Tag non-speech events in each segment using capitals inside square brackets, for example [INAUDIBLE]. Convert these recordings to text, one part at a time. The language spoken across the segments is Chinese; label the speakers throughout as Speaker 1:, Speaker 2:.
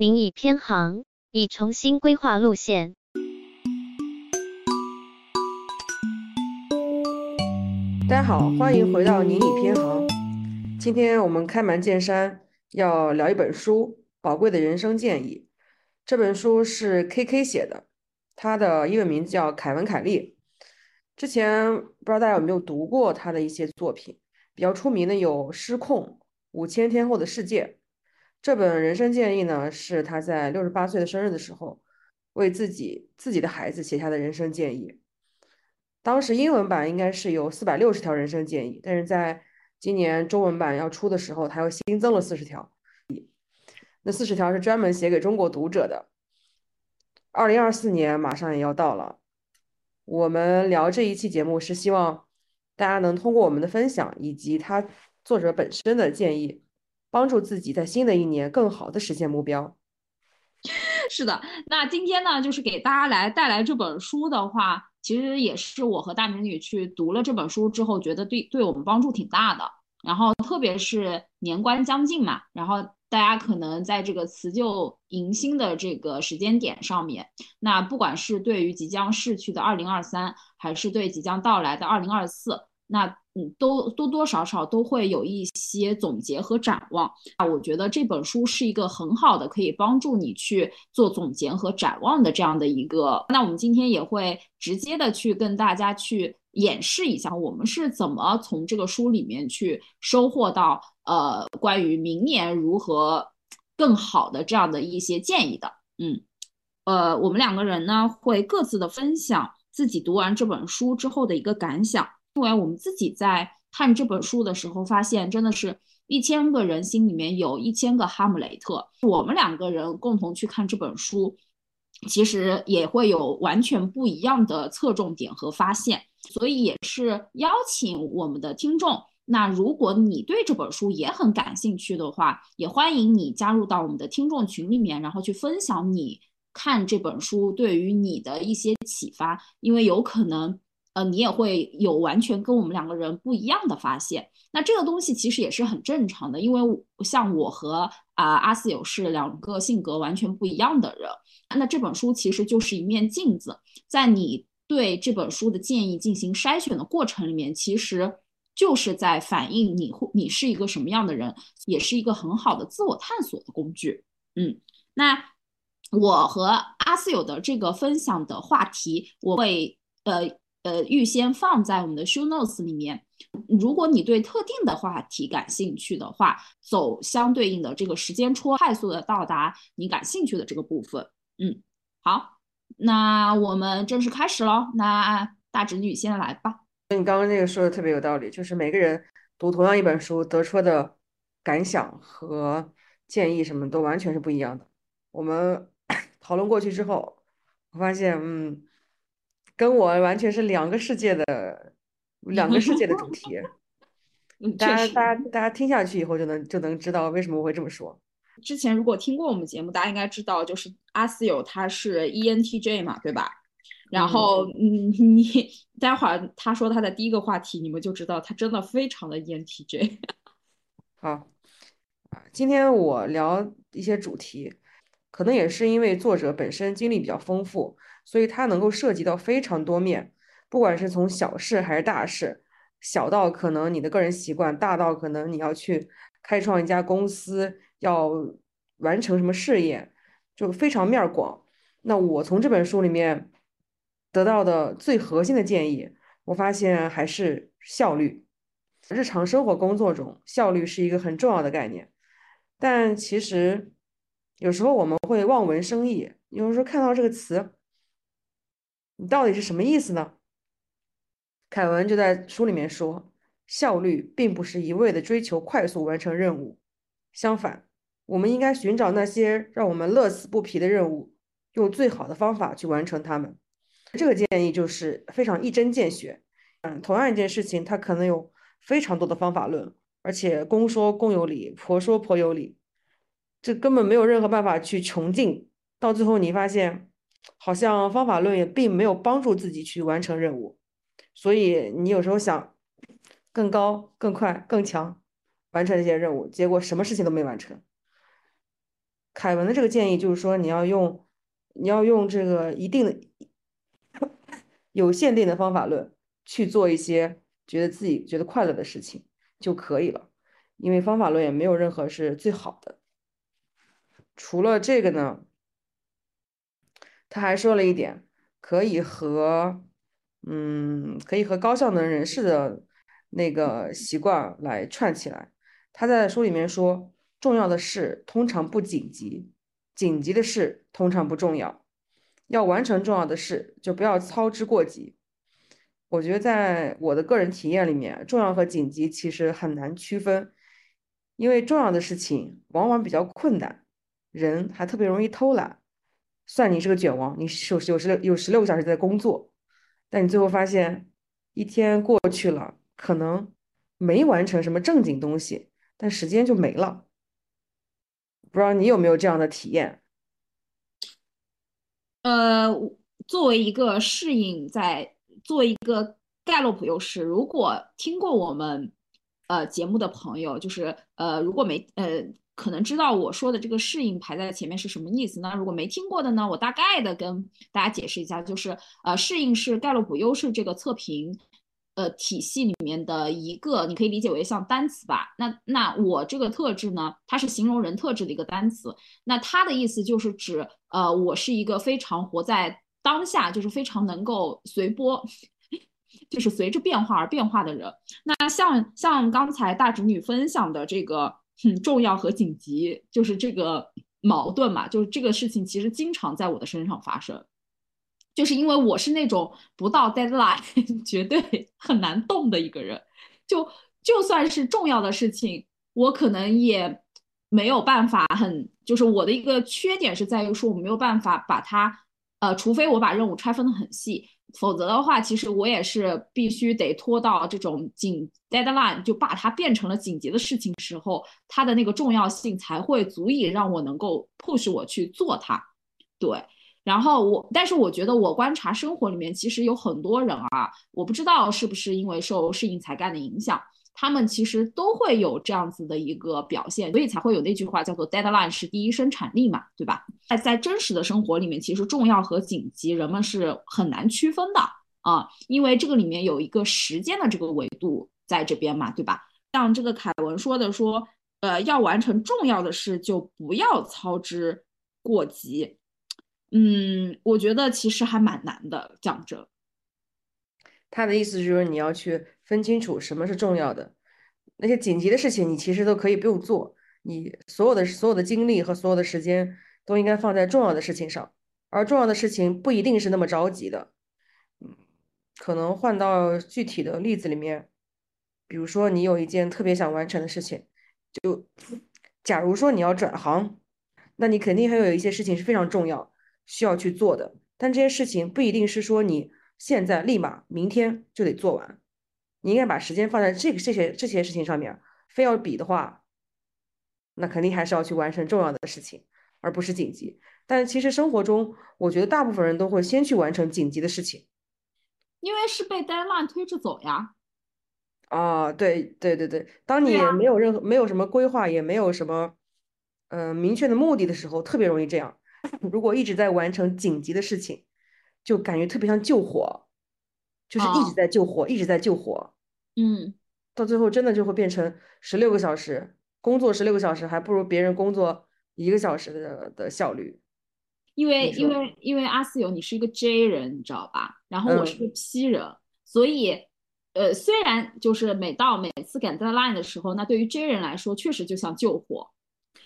Speaker 1: 您已偏航，已重新规划路线。
Speaker 2: 大家好，欢迎回到您已偏航。今天我们开门见山要聊一本书，《宝贵的人生建议》。这本书是 KK 写的，他的英文名字叫凯文·凯利。之前不知道大家有没有读过他的一些作品，比较出名的有《失控》《五千天后的世界》。这本人生建议呢，是他在六十八岁的生日的时候，为自己自己的孩子写下的人生建议。当时英文版应该是有四百六十条人生建议，但是在今年中文版要出的时候，他又新增了四十条。那四十条是专门写给中国读者的。二零二四年马上也要到了。我们聊这一期节目是希望大家能通过我们的分享以及他作者本身的建议，帮助自己在新的一年更好的实现目标。[LAUGHS]
Speaker 3: 是的，那今天呢，就是给大家来带来这本书的话，其实也是我和大美女去读了这本书之后，觉得对对我们帮助挺大的。然后特别是年关将近嘛，然后。大家可能在这个辞旧迎新的这个时间点上面，那不管是对于即将逝去的二零二三，还是对即将到来的二零二四，那嗯，都多多少少都会有一些总结和展望。那我觉得这本书是一个很好的可以帮助你去做总结和展望的这样的一个。那我们今天也会直接的去跟大家去。演示一下我们是怎么从这个书里面去收获到呃关于明年如何更好的这样的一些建议的，嗯，呃，我们两个人呢会各自的分享自己读完这本书之后的一个感想，因为我们自己在看这本书的时候发现，真的是一千个人心里面有一千个哈姆雷特，我们两个人共同去看这本书，其实也会有完全不一样的侧重点和发现。所以也是邀请我们的听众。那如果你对这本书也很感兴趣的话，也欢迎你加入到我们的听众群里面，然后去分享你看这本书对于你的一些启发。因为有可能，呃，你也会有完全跟我们两个人不一样的发现。那这个东西其实也是很正常的，因为像我和啊阿四友是两个性格完全不一样的人。那这本书其实就是一面镜子，在你。对这本书的建议进行筛选的过程里面，其实就是在反映你会你是一个什么样的人，也是一个很好的自我探索的工具。嗯，那我和阿四友的这个分享的话题，我会呃呃预先放在我们的 show notes 里面。如果你对特定的话题感兴趣的话，走相对应的这个时间戳，快速的到达你感兴趣的这个部分。嗯，好。那我们正式开始喽。那大侄女先来吧。
Speaker 2: 你刚刚那个说的特别有道理，就是每个人读同样一本书得出的感想和建议什么都完全是不一样的。我们 [COUGHS] 讨论过去之后，我发现，嗯，跟我完全是两个世界的两个世界的主 [LAUGHS] 题。嗯大家大家大家听下去以后就能就能知道为什么我会这么说。
Speaker 3: 之前如果听过我们节目，大家应该知道，就是阿斯友他是 ENTJ 嘛，对吧？然后，嗯，[LAUGHS] 你待会儿他说他的第一个话题，你们就知道他真的非常的 ENTJ。
Speaker 2: 好，今天我聊一些主题，可能也是因为作者本身经历比较丰富，所以他能够涉及到非常多面，不管是从小事还是大事，小到可能你的个人习惯，大到可能你要去开创一家公司。要完成什么事业，就非常面广。那我从这本书里面得到的最核心的建议，我发现还是效率。日常生活工作中，效率是一个很重要的概念。但其实有时候我们会望文生义，有时候看到这个词，你到底是什么意思呢？凯文就在书里面说，效率并不是一味的追求快速完成任务，相反。我们应该寻找那些让我们乐此不疲的任务，用最好的方法去完成它们。这个建议就是非常一针见血。嗯，同样一件事情，它可能有非常多的方法论，而且公说公有理，婆说婆有理，这根本没有任何办法去穷尽。到最后，你发现好像方法论也并没有帮助自己去完成任务。所以你有时候想更高、更快、更强完成这些任务，结果什么事情都没完成。凯文的这个建议就是说，你要用你要用这个一定的有限定的方法论去做一些觉得自己觉得快乐的事情就可以了，因为方法论也没有任何是最好的。除了这个呢，他还说了一点，可以和嗯，可以和高效能人士的那个习惯来串起来。他在书里面说，重要的事通常不紧急，紧急的事通常不重要。要完成重要的事，就不要操之过急。我觉得在我的个人体验里面，重要和紧急其实很难区分，因为重要的事情往往比较困难，人还特别容易偷懒。算你是个卷王，你有有十六有十六个小时在工作，但你最后发现一天过去了，可能没完成什么正经东西，但时间就没了。不知道你有没有这样的体验？
Speaker 3: 呃，作为一个适应，在作为一个盖洛普优势，如果听过我们呃节目的朋友，就是呃如果没呃可能知道我说的这个适应排在前面是什么意思。那如果没听过的呢，我大概的跟大家解释一下，就是呃适应是盖洛普优势这个测评。呃，体系里面的一个，你可以理解为像单词吧。那那我这个特质呢，它是形容人特质的一个单词。那它的意思就是指，呃，我是一个非常活在当下，就是非常能够随波，[LAUGHS] 就是随着变化而变化的人。那像像刚才大侄女分享的这个重要和紧急，就是这个矛盾嘛，就是这个事情其实经常在我的身上发生。就是因为我是那种不到 deadline [LAUGHS] 绝对很难动的一个人，就就算是重要的事情，我可能也没有办法很，就是我的一个缺点是在于说我没有办法把它，呃，除非我把任务拆分的很细，否则的话，其实我也是必须得拖到这种紧 deadline 就把它变成了紧急的事情时候，它的那个重要性才会足以让我能够 push 我去做它，对。然后我，但是我觉得我观察生活里面，其实有很多人啊，我不知道是不是因为受适应才干的影响，他们其实都会有这样子的一个表现，所以才会有那句话叫做 “deadline 是第一生产力”嘛，对吧？在在真实的生活里面，其实重要和紧急人们是很难区分的啊，因为这个里面有一个时间的这个维度在这边嘛，对吧？像这个凯文说的说，呃，要完成重要的事就不要操之过急。嗯，我觉得其实还蛮难的，讲真。
Speaker 2: 他的意思就是你要去分清楚什么是重要的，那些紧急的事情你其实都可以不用做，你所有的所有的精力和所有的时间都应该放在重要的事情上，而重要的事情不一定是那么着急的。嗯，可能换到具体的例子里面，比如说你有一件特别想完成的事情，就假如说你要转行，那你肯定还有一些事情是非常重要。需要去做的，但这些事情不一定是说你现在立马明天就得做完，你应该把时间放在这个这些这些事情上面。非要比的话，那肯定还是要去完成重要的事情，而不是紧急。但其实生活中，我觉得大部分人都会先去完成紧急的事情，
Speaker 3: 因为是被 deadline 推着走呀。
Speaker 2: 啊，对对对对，当你没有任何没有什么规划，也没有什么呃明确的目的的时候，特别容易这样。如果一直在完成紧急的事情，就感觉特别像救火，就是一直在救火，一直在救火。
Speaker 3: 嗯，
Speaker 2: 到最后真的就会变成十六个小时工作，十六个小时还不如别人工作一个小时的的效率。
Speaker 3: 因为因为因为阿四友你是一个 J 人，你知道吧？然后我是个 P 人，所以呃，虽然就是每到每次赶 deadline 的时候，那对于 J 人来说确实就像救火。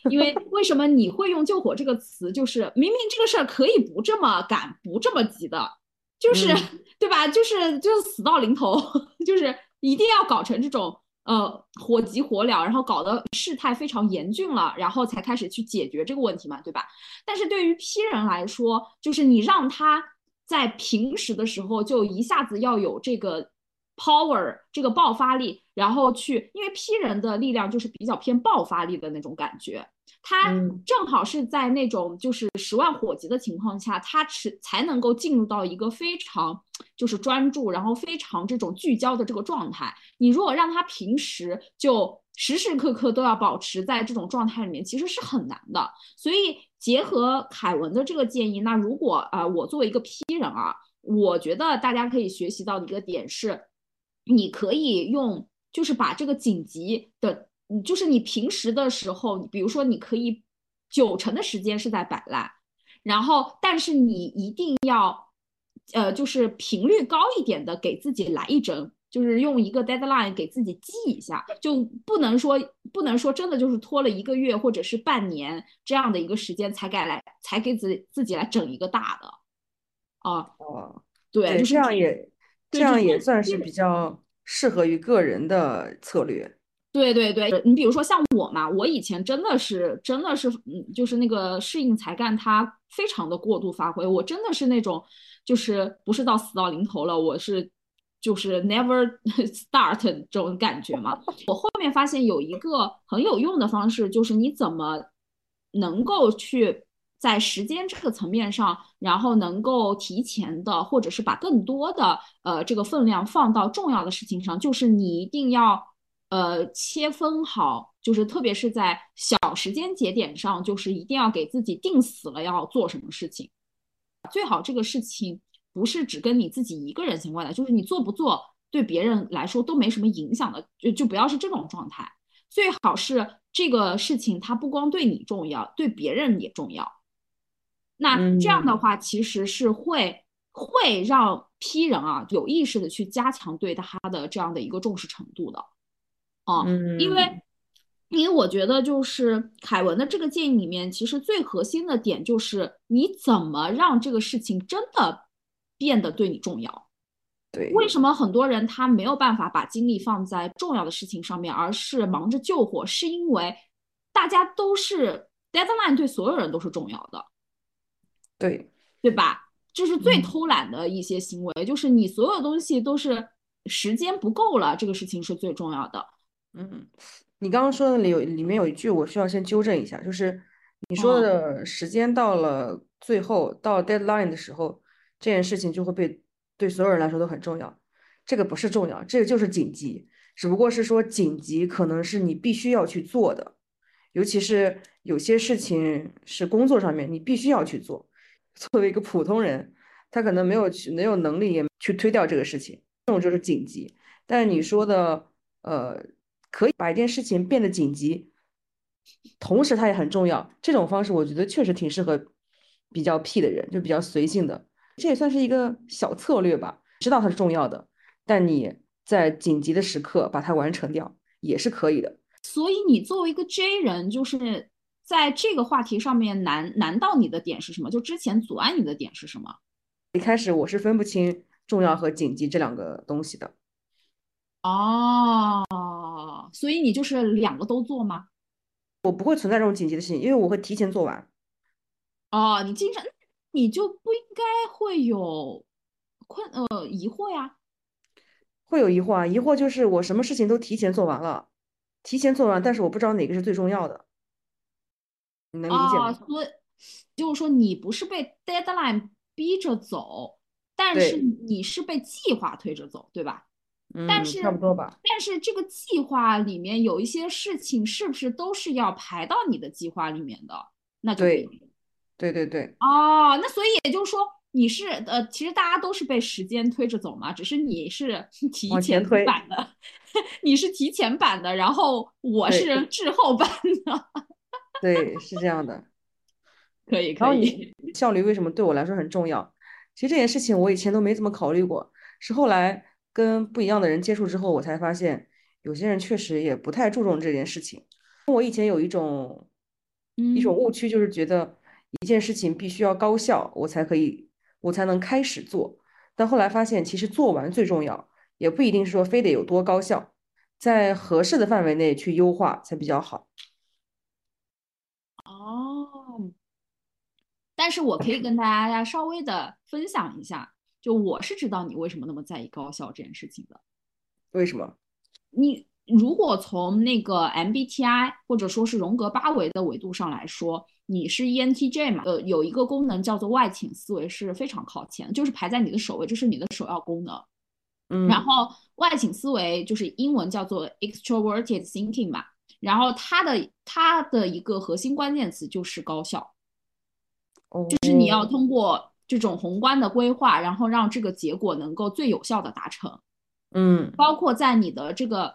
Speaker 3: [LAUGHS] 因为为什么你会用“救火”这个词？就是明明这个事儿可以不这么赶，不这么急的，就是对吧？就是就是死到临头，[LAUGHS] 就是一定要搞成这种呃火急火燎，然后搞得事态非常严峻了，然后才开始去解决这个问题嘛，对吧？但是对于 P 人来说，就是你让他在平时的时候就一下子要有这个 power，这个爆发力，然后去，因为 P 人的力量就是比较偏爆发力的那种感觉。他
Speaker 2: 嗯
Speaker 3: 正好是在那种就是十万火急的情况下，他才才能够进入到一个非常就是专注，然后非常这种聚焦的这个状态。你如果让他平时就时时刻刻都要保持在这种状态里面，其实是很难的。所以结合凯文的这个建议，那如果啊、呃我作为一个 P 人啊，我觉得大家可以学习到的一个点是，你可以用就是把这个紧急的，嗯就是你平时的时候，比如说你可以九成的时间是在摆烂，然后但是你一定要，呃，就是频率高一点的给自己来一针。就是用一个 deadline 给自己记一下，就不能说不能说真的就是拖了一个月或者是半年这样的一个时间才敢来才给自自己来整一个大的，啊，
Speaker 2: 哦，
Speaker 3: 对，就是
Speaker 2: 这样也这样也算是比较适合于个人的策略。
Speaker 3: 对对对，你比如说像我嘛，我以前真的是真的是，嗯，就是那个适应才干，它非常的过度发挥。我真的是那种，就是不是到死到临头了，我是就是 never [LAUGHS] start 这种感觉嘛。我后面发现有一个很有用的方式，就是你怎么能够去在时间这个层面上，然后能够提前的，或者是把更多的呃这个分量放到重要的事情上，就是你一定要。呃，切分好，就是特别是在小时间节点上，就是一定要给自己定死了要做什么事情。最好这个事情不是只跟你自己一个人相关的，就是你做不做对别人来说都没什么影响的，就就不要是这种状态。最好是这个事情它不光对你重要，对别人也重要。那这样的话，其实是会会让批人啊有意识的去加强对他的这样的一个重视程度的。啊，
Speaker 2: 嗯，
Speaker 3: 因为因为我觉得就是凯文的这个建议里面，其实最核心的点就是你怎么让这个事情真的变得对你重要。
Speaker 2: 对，
Speaker 3: 为什么很多人他没有办法把精力放在重要的事情上面，而是忙着救火？是因为大家都是 deadline 对所有人都是重要的，
Speaker 2: 对，
Speaker 3: 对吧？这是最
Speaker 2: 嗯
Speaker 3: 偷懒的一些行为，就是你所有东西都是时间不够了，这个事情是最重要的。
Speaker 2: 嗯，你刚刚说的里有里面有一句我需要先纠正一下，就是你说
Speaker 3: 哦
Speaker 2: 的时间到了最后到 deadline 的时候，这件事情就会被对所有人来说都很重要。这个不是重要，这个就是紧急，只不过是说紧急可能是你必须要去做的，尤其是有些事情是工作上面你必须要去做。作为一个普通人，他可能没有去没有能力也去推掉这个事情，这种就是紧急。但是你说的，呃，可以把一件事情变得紧急，同时它也很重要。这种方式我觉得确实挺适合比较 P 的人，就比较随性的。这也算是一个小策略吧，知道它是重要的，但你在紧急的时刻把它完成掉也是可以的。
Speaker 3: 所以你作为一个 J 人，就是在这个话题上面难难到你的点是什么？就之前阻碍你的点是什么？
Speaker 2: 一开始我是分不清重要和紧急这两个东西的。
Speaker 3: 哦，所以你就是两个都做吗？
Speaker 2: 我不会存在这种紧急的事情，因为我会提前做完。
Speaker 3: 哦，你经常你就不应该会有困呃疑惑呀。
Speaker 2: 会有疑惑啊，疑惑就是我什么事情都提前做完了，提前做完，但是我不知道哪个是最重要的，你能理解
Speaker 3: 啊，
Speaker 2: 吗？
Speaker 3: 所以就是说你不是被 deadline 逼着走，但是
Speaker 2: 对
Speaker 3: 你是被计划推着走，对吧？但
Speaker 2: 嗯，
Speaker 3: 是
Speaker 2: 差不多吧。
Speaker 3: 但是这个计划里面有一些事情，是不是都是要排到你的计划里面的？那就
Speaker 2: 对对对对，
Speaker 3: 哦。那所以也就是说，你是呃，其实大家都是被时间推着走嘛，只是你是提前
Speaker 2: 推
Speaker 3: 版的，[LAUGHS] 你是提前版的，然后我是滞后版的，
Speaker 2: 对，是这样的。[LAUGHS]
Speaker 3: 可以
Speaker 2: 然后
Speaker 3: 可以。
Speaker 2: 你效率为什么对我来说很重要？其实这件事情我以前都没怎么考虑过，是后来跟不一样的人接触之后，我才发现有些人确实也不太注重这件事情。我以前有一种一种
Speaker 3: 嗯
Speaker 2: 误区，就是觉得一件事情必须要高效，我才可以，我才能开始做。但后来发现，其实做完最重要，也不一定是说非得有多高效，在合适的范围内去优化才比较好。
Speaker 3: 哦，但是我可以跟大家稍微的分享一下，就我是知道你为什么那么在意高效这件事情的。
Speaker 2: 为什么？
Speaker 3: 你如果从那个 MBTI 或者说是荣格八维的维度上来说，你是 ENTJ 嘛？呃，有一个功能叫做外倾思维是非常靠前，就是排在你的首位，这是你的首要功能。
Speaker 2: 嗯，
Speaker 3: 然后外倾思维就是英文叫做 extroverted thinking 嘛，然后它的它的一个核心关键词就是高效，就是你要通过这种宏观的规划，然后让这个结果能够最有效的达成。
Speaker 2: 嗯，
Speaker 3: 包括在你的这个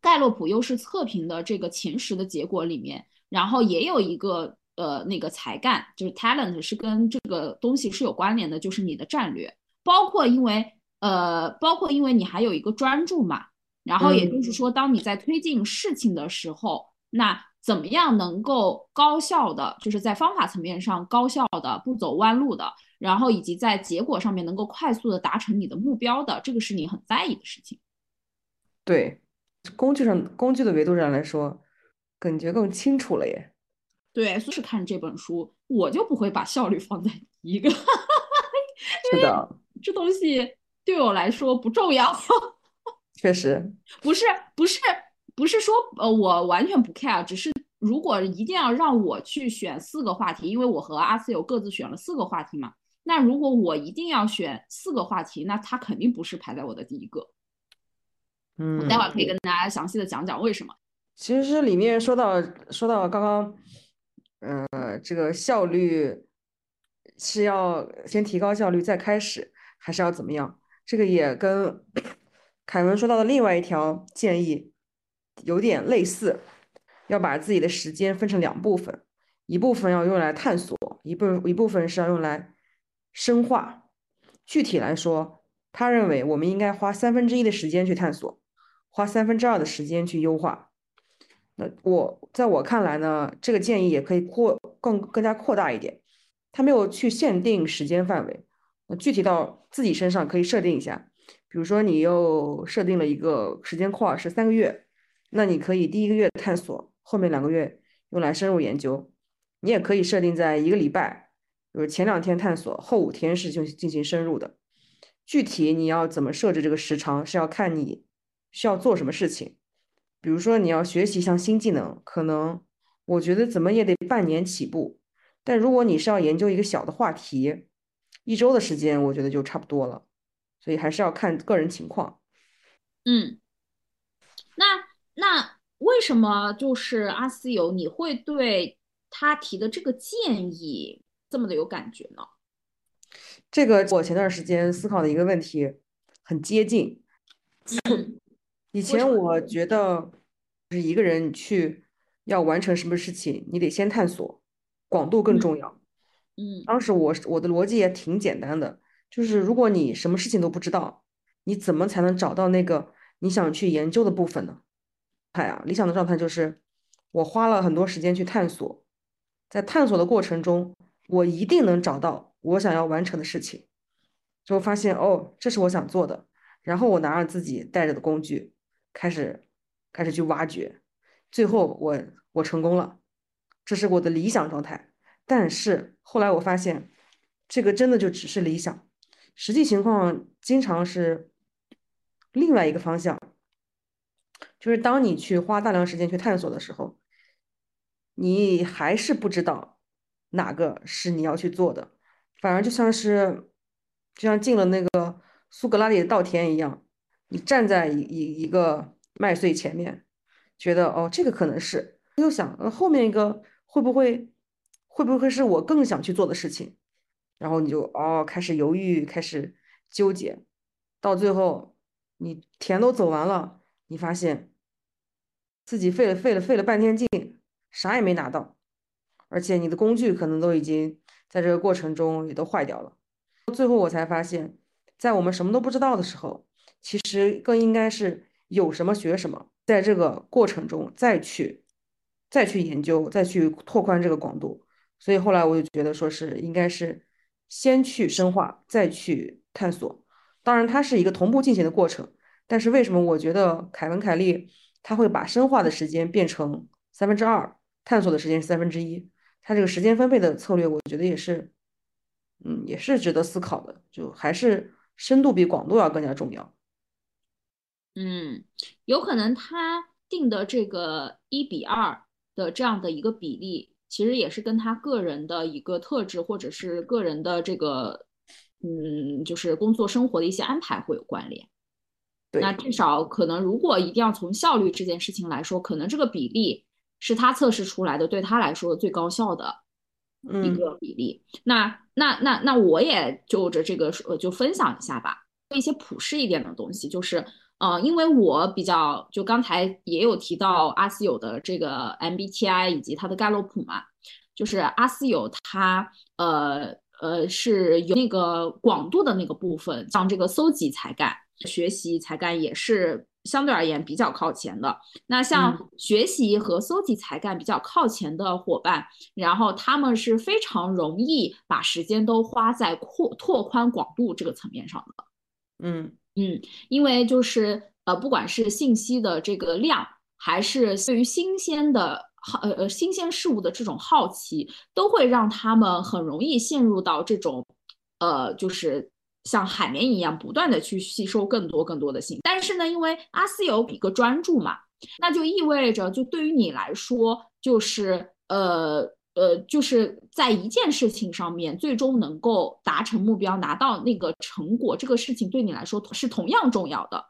Speaker 3: 盖洛普优势测评的这个前十的结果里面，然后也有一个呃那个才干，就是 talent 是跟这个东西是有关联的，就是你的战略，包括因为呃包括因为你还有一个专注嘛，然后也就是说，当你在推进事情的时候，那怎么样能够高效的，就是在方法层面上高效的不走弯路的。然后以及在结果上面能够快速的达成你的目标的，这个是你很在意的事情。
Speaker 2: 对，工具上工具的维度上来说，感觉更清楚了耶。
Speaker 3: 对，是看这本书，我就不会把效率放在第一个，
Speaker 2: 是的，
Speaker 3: 这东西对我来说不重要。[LAUGHS]
Speaker 2: 确实，
Speaker 3: 不是不是不是说呃我完全不 care，只是如果一定要让我去选四个话题，因为我和阿思有各自选了四个话题嘛。那如果我一定要选四个话题，那它肯定不是排在我的第一个。
Speaker 2: 嗯，
Speaker 3: 我待会儿可以跟大家详细的讲讲为什么。
Speaker 2: 其实里面说到说到刚刚，呃，这个效率是要先提高效率再开始，还是要怎么样？这个也跟 [CLEARS THROAT] 凯文说到的另外一条建议有点类似，要把自己的时间分成两部分，一部分要用来探索，一部一部分是要用来。深化，具体来说，他认为我们应该花三分之一的时间去探索，花三分之二的时间去优化。那我在我看来呢，这个建议也可以扩更更加扩大一点。他没有去限定时间范围，那具体到自己身上可以设定一下。比如说，你又设定了一个时间块是三个月，那你可以第一个月探索，后面两个月用来深入研究。你也可以设定在一个礼拜。就是前两天探索，后五天是就进行深入的。具体你要怎么设置这个时长，是要看你需要做什么事情。比如说你要学习一项新技能，可能我觉得怎么也得半年起步。但如果你是要研究一个小的话题，一周的时间我觉得就差不多了。所以还是要看个人情况。
Speaker 3: 嗯，那那为什么就是阿斯友你会对他提的这个建议？这么的有感觉呢？
Speaker 2: 这个我前段时间思考的一个问题很接近。[CLEARS THROAT] 以前我觉得是一个人去要完成什么事情，你得先探索，广度更重要。
Speaker 3: 嗯，
Speaker 2: 当时我我的逻辑也挺简单的，就是如果你什么事情都不知道，你怎么才能找到那个你想去研究的部分呢？态啊，理想的状态就是我花了很多时间去探索，在探索的过程中。我一定能找到我想要完成的事情，就发现哦，这是我想做的。然后我拿着自己带着的工具，开始开始去挖掘，最后我我成功了，这是我的理想状态。但是后来我发现，这个真的就只是理想，实际情况经常是另外一个方向，就是当你去花大量时间去探索的时候，你还是不知道。哪个是你要去做的？反而就像是，就像进了那个苏格拉底的稻田一样，你站在一一一个麦穗前面，觉得哦，这个可能是，又想后面一个会不会会不会是我更想去做的事情？然后你就哦开始犹豫，开始纠结，到最后你田都走完了，你发现自己费了费了费了半天劲，啥也没拿到。而且你的工具可能都已经在这个过程中也都坏掉了。最后我才发现，在我们什么都不知道的时候，其实更应该是有什么学什么，在这个过程中再去再去研究，再去拓宽这个广度。所以后来我就觉得，说是应该是先去深化，再去探索。当然，它是一个同步进行的过程。但是为什么我觉得凯文·凯利他会把深化的时间变成三分之二，探索的时间是三分之一？他这个时间分配的策略，我觉得也是，嗯，也是值得思考的。就还是深度比广度要更加重要。
Speaker 3: 嗯，有可能他定的这个一比二的这样的一个比例，其实也是跟他个人的一个特质，或者是个人的这个，嗯，就是工作生活的一些安排会有关联。那至少可能，如果一定要从效率这件事情来说，可能这个比例是他测试出来的，对他来说最高效的一个比例。那那那那我也就着这个呃就分享一下吧，一些普适一点的东西，就是呃，因为我比较就刚才也有提到阿斯有的这个 MBTI 以及它的盖洛普嘛，就是阿斯有它呃呃是有那个广度的那个部分，像这个搜集才干。学习才干也是相对而言比较靠前的。那像学习和搜集才干比较靠前的伙伴，然后他们是非常容易把时间都花在扩拓宽广度这个层面上的。
Speaker 2: 嗯
Speaker 3: 嗯，因为就是呃，不管是信息的这个量，还是对于新鲜的好呃呃新鲜事物的这种好奇，都会让他们很容易陷入到这种呃就是。像海绵一样不断的去吸收更多更多的信息，但是呢，因为阿斯有一个专注嘛，那就意味着就对于你来说，就是呃呃，就是在一件事情上面最终能够达成目标，拿到那个成果，这个事情对你来说是同样重要的。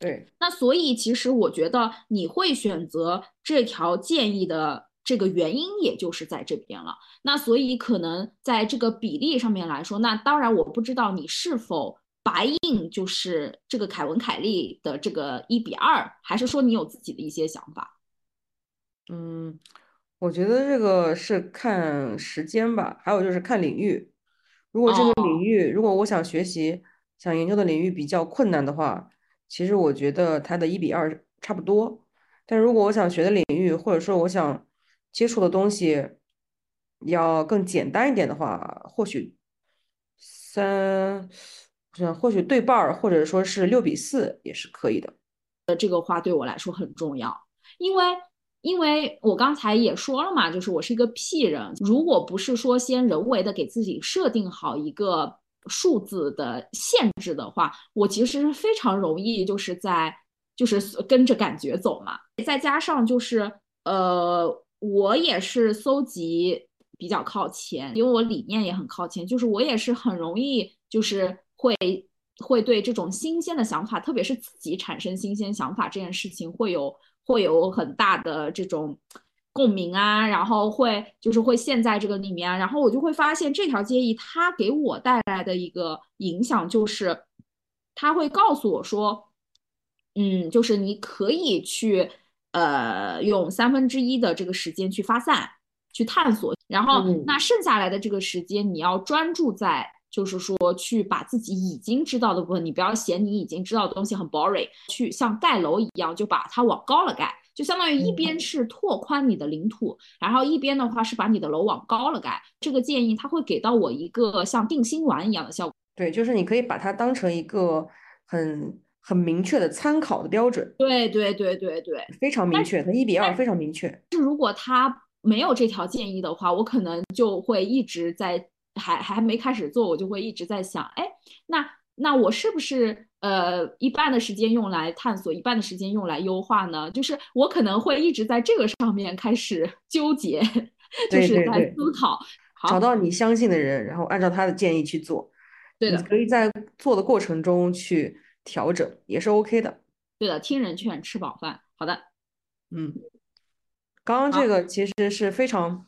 Speaker 2: 对，
Speaker 3: 那所以其实我觉得你会选择这条建议的。这个原因也就是在这边了，那所以可能在这个比例上面来说，那当然我不知道你是否白印就是这个凯文凯利的这个一比二，还是说你有自己的一些想法？
Speaker 2: 嗯，我觉得这个是看时间吧，还有就是看领域。如果这个领域，如果我想学习、想研究的领域比较困难的话，其实我觉得它的一比二差不多。但如果我想学的领域，或者说我想接触的东西要更简单一点的话，或许三，或许对半儿，或者说是六比四也是可以的。
Speaker 3: 呃，这个话对我来说很重要，因为因为我刚才也说了嘛，就是我是一个 P 人，如果不是说先人为的给自己设定好一个数字的限制的话，我其实非常容易就是在就是跟着感觉走嘛，再加上就是呃。我也是搜集比较靠前，因为我理念也很靠前，就是我也是很容易就是会会对这种新鲜的想法，特别是自己产生新鲜想法这件事情，会有会有很大的这种共鸣啊，然后会就是会陷在这个里面，然后我就会发现这条建议它给我带来的一个影响就是，它会告诉我说，嗯，就是你可以去。呃，用三分之一的这个时间去发散、去探索，然后那剩下来的这个时间，你要专注在，就是说去把自己已经知道的部分，你不要嫌你已经知道的东西很 boring，去像盖楼一样，就把它往高了盖，就相当于一边是拓宽你的领土，然后一边的话是把你的楼往高了盖。这个建议它会给到我一个像定心丸一样的效果。
Speaker 2: 对，就是你可以把它当成一个很。很明确的参考的标准，
Speaker 3: 对对对对对，
Speaker 2: 非常明确，它一比二非常明确。
Speaker 3: 是如果他没有这条建议的话，我可能就会一直在还还没开始做，我就会一直在想，哎，那那我是不是呃一半的时间用来探索，一半的时间用来优化呢？就是我可能会一直在这个上面开始 [LAUGHS] 纠结，就是在思考，
Speaker 2: 找到你相信的人，然后按照他的建议去做。
Speaker 3: 对的，
Speaker 2: 可以在做的过程中去。调整也是 OK 的，
Speaker 3: 对的，听人劝，吃饱饭。好的，
Speaker 2: 嗯，刚刚这个其实是非常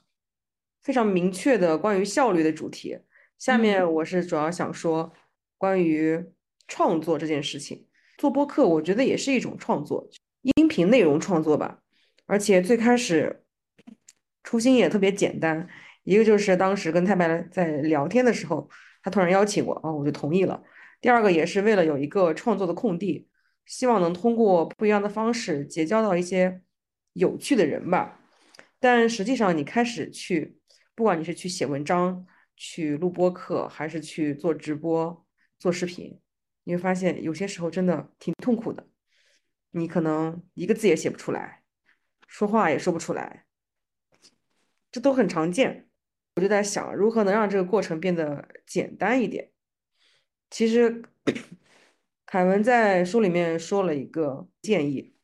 Speaker 2: 非常明确的关于效率的主题。下面我是主要想说关于创作这件事情。做播客，我觉得也是一种创作，音频内容创作吧。而且最开始初心也特别简单，一个就是当时跟太白在聊天的时候，他突然邀请我，啊，我就同意了。第二个也是为了有一个创作的空地，希望能通过不一样的方式结交到一些有趣的人吧。但实际上，你开始去，不管你是去写文章、去录播课，还是去做直播、做视频，你会发现有些时候真的挺痛苦的。你可能一个字也写不出来，说话也说不出来，这都很常见。我就在想，如何能让这个过程变得简单一点。其实凯文在书里面说了一个建议，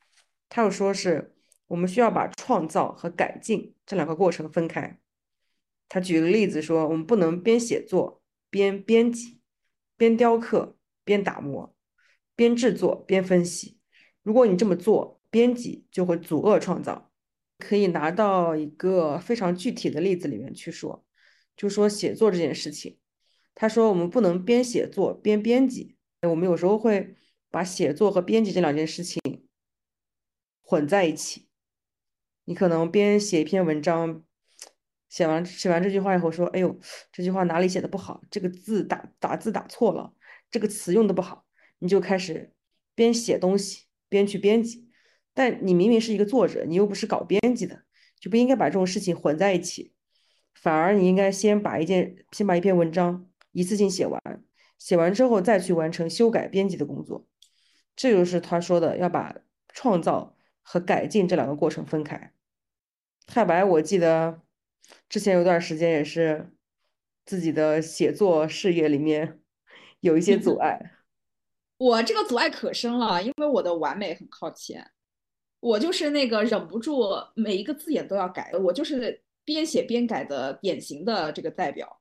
Speaker 2: 他又说是我们需要把创造和改进这两个过程分开。他举个例子说，我们不能边写作边编辑，边雕刻边打磨，边制作边分析。如果你这么做，编辑就会阻遏创造。可以拿到一个非常具体的例子里面去说，就说写作这件事情。他说我们不能边写作边编辑，我们有时候会把写作和编辑这两件事情混在一起。你可能边写一篇文章。写完写完这句话以后，说：“哎呦，这句话哪里写的不好？这个字打打字打错了，这个词用的不好。”你就开始边写东西边去编辑，但你明明是一个作者，你又不是搞编辑的，就不应该把这种事情混在一起。反而你应该先把一件先把一篇文章一次性写完，写完之后再去完成修改编辑的工作。这就是他说的要把创造和改进这两个过程分开。太白，我记得。之前有段时间也是自己的写作事业里面有一些阻碍，[LAUGHS]
Speaker 3: 我这个阻碍可深了，因为我的完美很靠前，我就是那个忍不住每一个字眼都要改，我就是边写边改的典型的这个代表。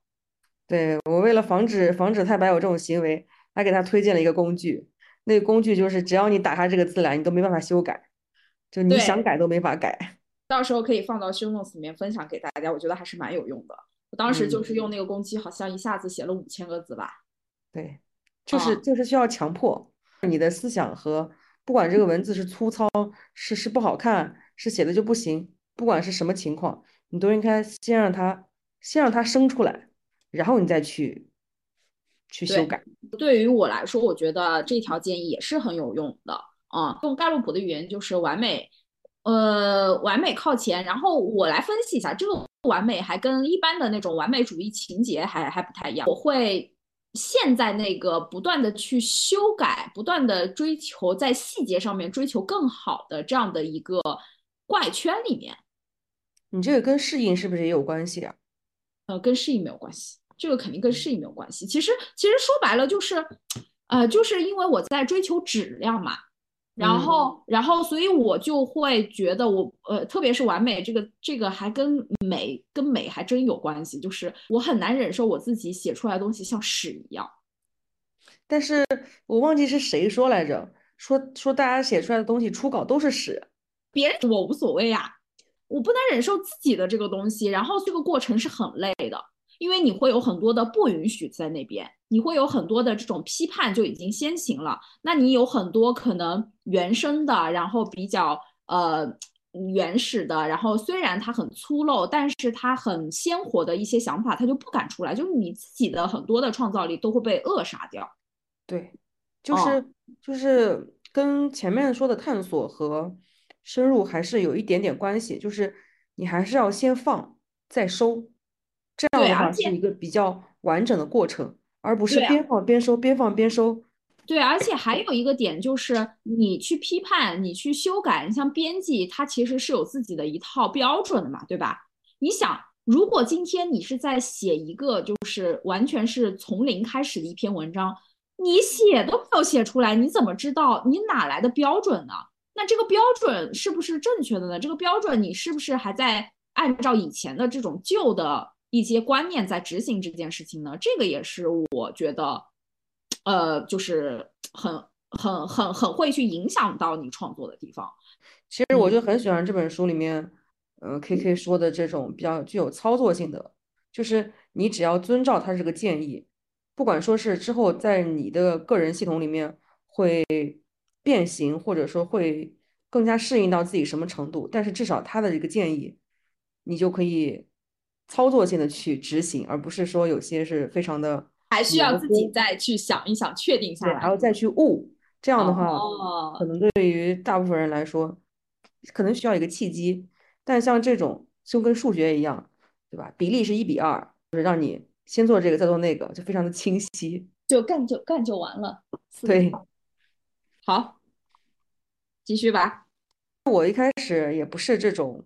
Speaker 2: 对我为了防止防止太白有这种行为，还给他推荐了一个工具，那个工具就是只要你打开这个字来，你都没办法修改，就你想改都没法改。
Speaker 3: 到时候可以放到 show notes 里面分享给大家，我觉得还是蛮有用的。我当时就是用那个工具，好像一下子写了五千个字吧。
Speaker 2: 对，就是就是需要强迫你的思想和不管这个文字是粗糙，是是不好看，是写的就不行，不管是什么情况，你都应该先让它先让它生出来，然后你再去去修改。
Speaker 3: 对于我来说，我觉得这条建议也是很有用的啊。用盖洛普的语言就是完美。呃，完美靠前，然后我来分析一下，这个完美还跟一般的那种完美主义情节还还不太一样。我会陷在那个不断的去修改、不断的追求在细节上面追求更好的这样的一个怪圈里面。
Speaker 2: 你这个跟适应是不是也有关系啊？
Speaker 3: 呃，跟适应没有关系，这个肯定跟适应没有关系。其实，其实说白了就是，呃，就是因为我在追求质量嘛。然后，然后，所以我就会觉得，我呃，特别是完美这个，这个还跟美跟美还真有关系。就是我很难忍受我自己写出来的东西像屎一样。
Speaker 2: 但是我忘记是谁说来着，说说大家写出来的东西初稿都是屎，
Speaker 3: 别人我无所谓呀，我不能忍受自己的这个东西，然后这个过程是很累的。因为你会有很多的不允许在那边，你会有很多的这种批判就已经先行了。那你有很多可能原生的，然后比较呃原始的，然后虽然它很粗陋，但是它很鲜活的一些想法，它就不敢出来，就是你自己的很多的创造力都会被扼杀掉。
Speaker 2: 对，就是就是跟前面说的探索和深入还是有一点点关系，就是你还是要先放再收。这样的话是一个比较完整的过程，而不是边放边收，边放边收。
Speaker 3: 对，而且还有一个点就是，你去批判，你去修改，你像编辑，他其实是有自己的一套标准的嘛，对吧？你想，如果今天你是在写一个就是完全是从零开始的一篇文章，你写都没有写出来，你怎么知道你哪来的标准呢？那这个标准是不是正确的呢？这个标准你是不是还在按照以前的这种旧的？一些观念在执行这件事情呢，这个也是我觉得，呃，就是很很很很会去影响到你创作的地方。
Speaker 2: 其实我就很喜欢这本书里面，呃，K K 说的这种比较具有操作性的，就是你只要遵照他这个建议，不管说是之后在你的个人系统里面会变形，或者说会更加适应到自己什么程度，但是至少他的这个建议，你就可以。操作性的去执行，而不是说有些是非常的，
Speaker 3: 还需要自己再去想一想，确定下来，
Speaker 2: 然后再去悟。这样的话，可能对于大部分人来说，可能需要一个契机。但像这种就跟数学一样，对吧？比例是一比二，就是让你先做这个，再做那个，就非常的清晰，
Speaker 3: 就干就干就完了。
Speaker 2: 对，
Speaker 3: 好，继续吧。
Speaker 2: 我一开始也不是这种。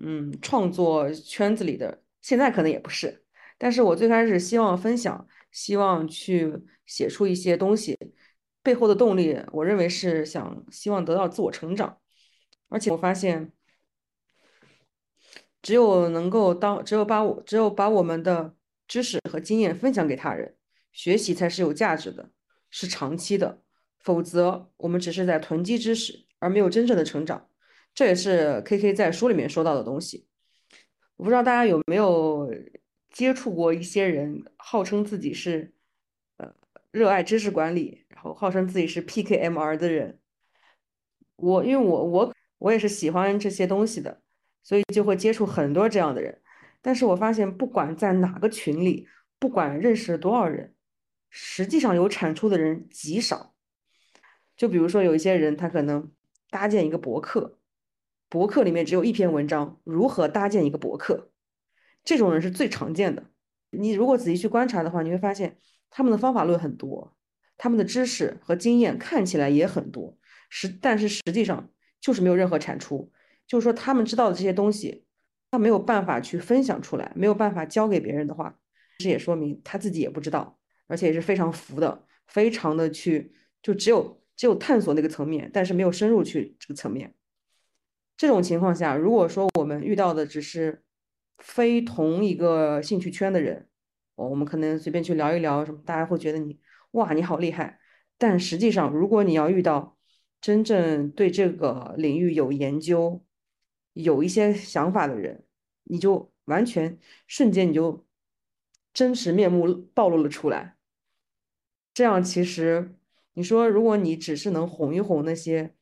Speaker 2: 嗯，创作圈子里的现在可能也不是，但是我最开始希望分享，希望去写出一些东西，背后的动力，我认为是想希望得到自我成长，而且我发现，只有能够当，只有把我，只有把我们的知识和经验分享给他人，学习才是有价值的，是长期的，否则我们只是在囤积知识，而没有真正的成长。这也是 K K 在书里面说到的东西。我不知道大家有没有接触过一些人，号称自己是呃热爱知识管理，然后号称自己是 P K M R 的人。我因为我我我也是喜欢这些东西的，所以就会接触很多这样的人。但是我发现，不管在哪个群里，不管认识多少人，实际上有产出的人极少。就比如说有一些人，他可能搭建一个博客。博客里面只有一篇文章，如何搭建一个博客？这种人是最常见的。你如果仔细去观察的话，你会发现他们的方法论很多，他们的知识和经验看起来也很多，实但是实际上就是没有任何产出。就是说，他们知道的这些东西，他没有办法去分享出来，没有办法教给别人的话，这也说明他自己也不知道，而且也是非常浮的，非常的去就只有只有探索那个层面，但是没有深入去这个层面。这种情况下，如果说我们遇到的只是非同一个兴趣圈的人，我们可能随便去聊一聊什么，大家会觉得你哇你好厉害。但实际上，如果你要遇到真正对这个领域有研究、有一些想法的人，你就完全瞬间你就真实面目暴露了出来。这样其实你说，如果你只是能哄一哄那些。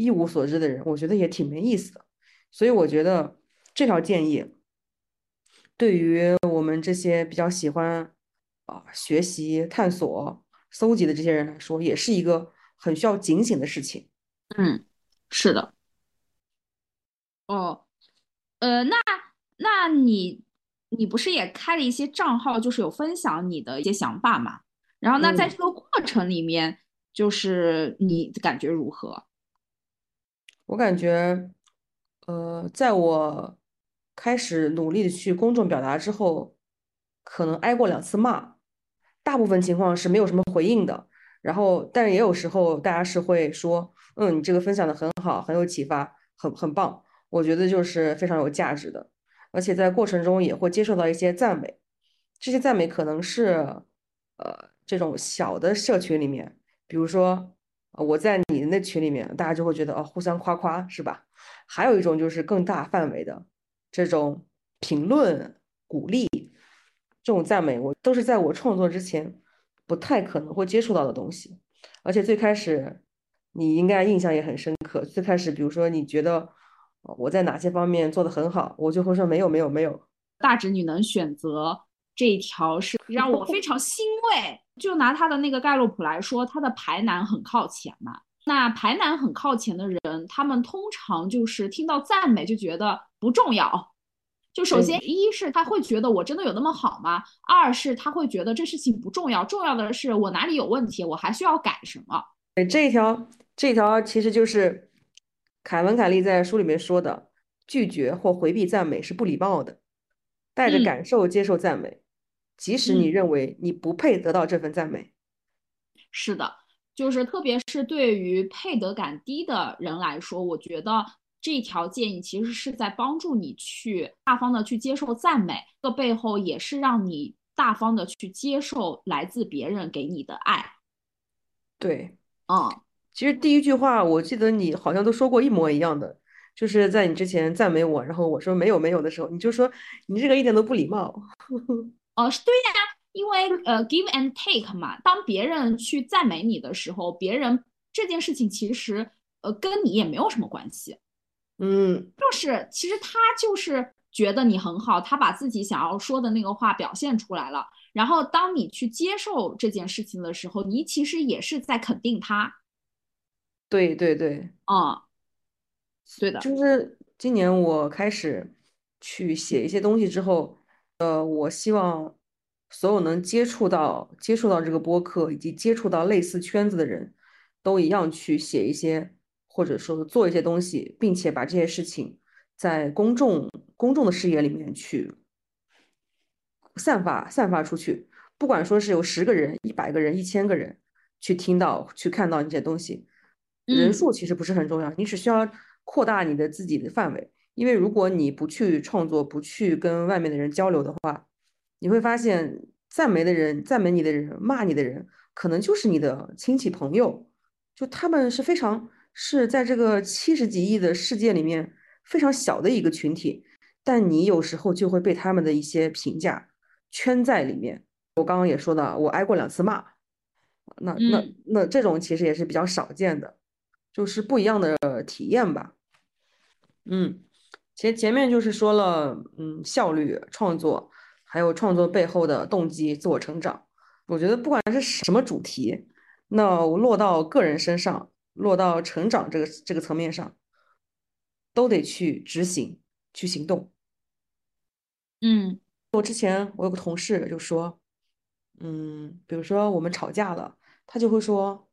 Speaker 2: 一无所知的人，我觉得也挺没意思的，所以我觉得这条建议对于我们这些比较喜欢啊学习、探索、搜集的这些人来说，也是一个很需要警醒的事情。
Speaker 3: 嗯，是的。哦，呃，那那你你不是也开了一些账号，就是有分享你的一些想法嘛？然后那在这个过程里面，就是你感觉如何？
Speaker 2: 我感觉，呃，在我开始努力的去公众表达之后，可能挨过两次骂，大部分情况是没有什么回应的。然后，但是也有时候大家是会说，嗯，你这个分享的很好，很有启发，很很棒。我觉得就是非常有价值的，而且在过程中也会接受到一些赞美。这些赞美可能是，呃，这种小的社群里面，比如说。我在那群里面，大家就会觉得哦，互相夸夸是吧？还有一种就是更大范围的这种评论、鼓励、这种赞美，我都是在我创作之前不太可能会接触到的东西。而且最开始你应该印象也很深刻。最开始，比如说你觉得我在哪些方面做的很好，我就会说没有没有没有。
Speaker 3: 大侄女能选择这一条是 [LAUGHS] 让我非常欣慰。就拿他的那个盖洛普来说，他的排男很靠前嘛。那排男很靠前的人，他们通常就是听到赞美就觉得不重要。就首先，一是他会觉得我真的有那么好吗？二是他会觉得这事情不重要，重要的是我哪里有问题，我还需要改什么。
Speaker 2: 对这一条，这一条其实就是凯文·凯利在书里面说的：拒绝或回避赞美是不礼貌的，带着感受接受赞美。即使你认为你不配得到这份赞美，
Speaker 3: 是的，就是特别是对于配得感低的人来说，我觉得这条建议其实是在帮助你去大方的去接受赞美，这背后也是让你大方的去接受来自别人给你的爱。
Speaker 2: 对，
Speaker 3: 嗯，
Speaker 2: 其实第一句话我记得你好像都说过一模一样的，就是在你之前赞美我，然后我说没有没有的时候，你就说你这个一点都不礼貌。[LAUGHS]
Speaker 3: 哦，是对呀，因为呃，give and take 嘛。当别人去赞美你的时候，别人这件事情其实呃跟你也没有什么关系，
Speaker 2: 嗯，
Speaker 3: 就是其实他就是觉得你很好，他把自己想要说的那个话表现出来了。然后当你去接受这件事情的时候，你其实也是在肯定他。
Speaker 2: 对对对，
Speaker 3: 嗯，对的，
Speaker 2: 就是今年我开始去写一些东西之后。呃，我希望所有能接触到、接触到这个播客以及接触到类似圈子的人都一样去写一些，或者说做一些东西，并且把这些事情在公众、公众的视野里面去散发、散发出去。不管说是有十个人、一百个人、一千个人，去听到、去看到这些东西。人
Speaker 3: 嗯
Speaker 2: 数其实不是很重要，你只需要扩大你的自己的范围。因为如果你不去创作，不去跟外面的人交流的话，你会发现赞美的人、赞美你的人、骂你的人，可能就是你的亲戚朋友，就他们是非常是在这个七十几亿的世界里面非常小的一个群体，但你有时候就会被他们的一些评价圈在里面。我刚刚也说到，我挨过两次骂，那那
Speaker 3: 嗯
Speaker 2: 那这种其实也是比较少见的，就是不一样的体验吧。嗯，前前面就是说了，嗯，效率、创作，还有创作背后的动机、自我成长。我觉得不管是什么主题，那我落到个人身上，落到成长这个这个层面上，都得去执行、去行动。
Speaker 3: 嗯
Speaker 2: 我之前我有个同事就说，嗯，比如说我们吵架了，他就会说，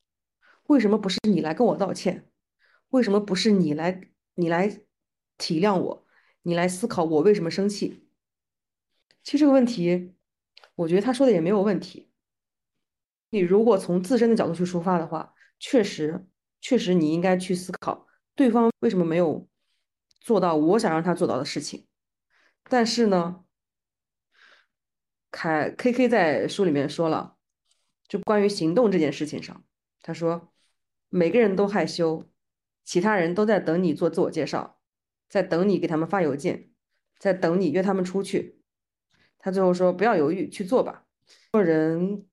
Speaker 2: 为什么不是你来跟我道歉？为什么不是你来你来体谅我，你来思考我为什么生气？其实这个问题，我觉得他说的也没有问题。你如果从自身的角度去出发的话，确实确实你应该去思考对方为什么没有做到我想让他做到的事情。但是呢，凯 K K 在书里面说了，就关于行动这件事情上，他说每个人都害羞，其他人都在等你做自我介绍，在等你给他们发邮件，在等你约他们出去。他最后说不要犹豫，去做吧。做人，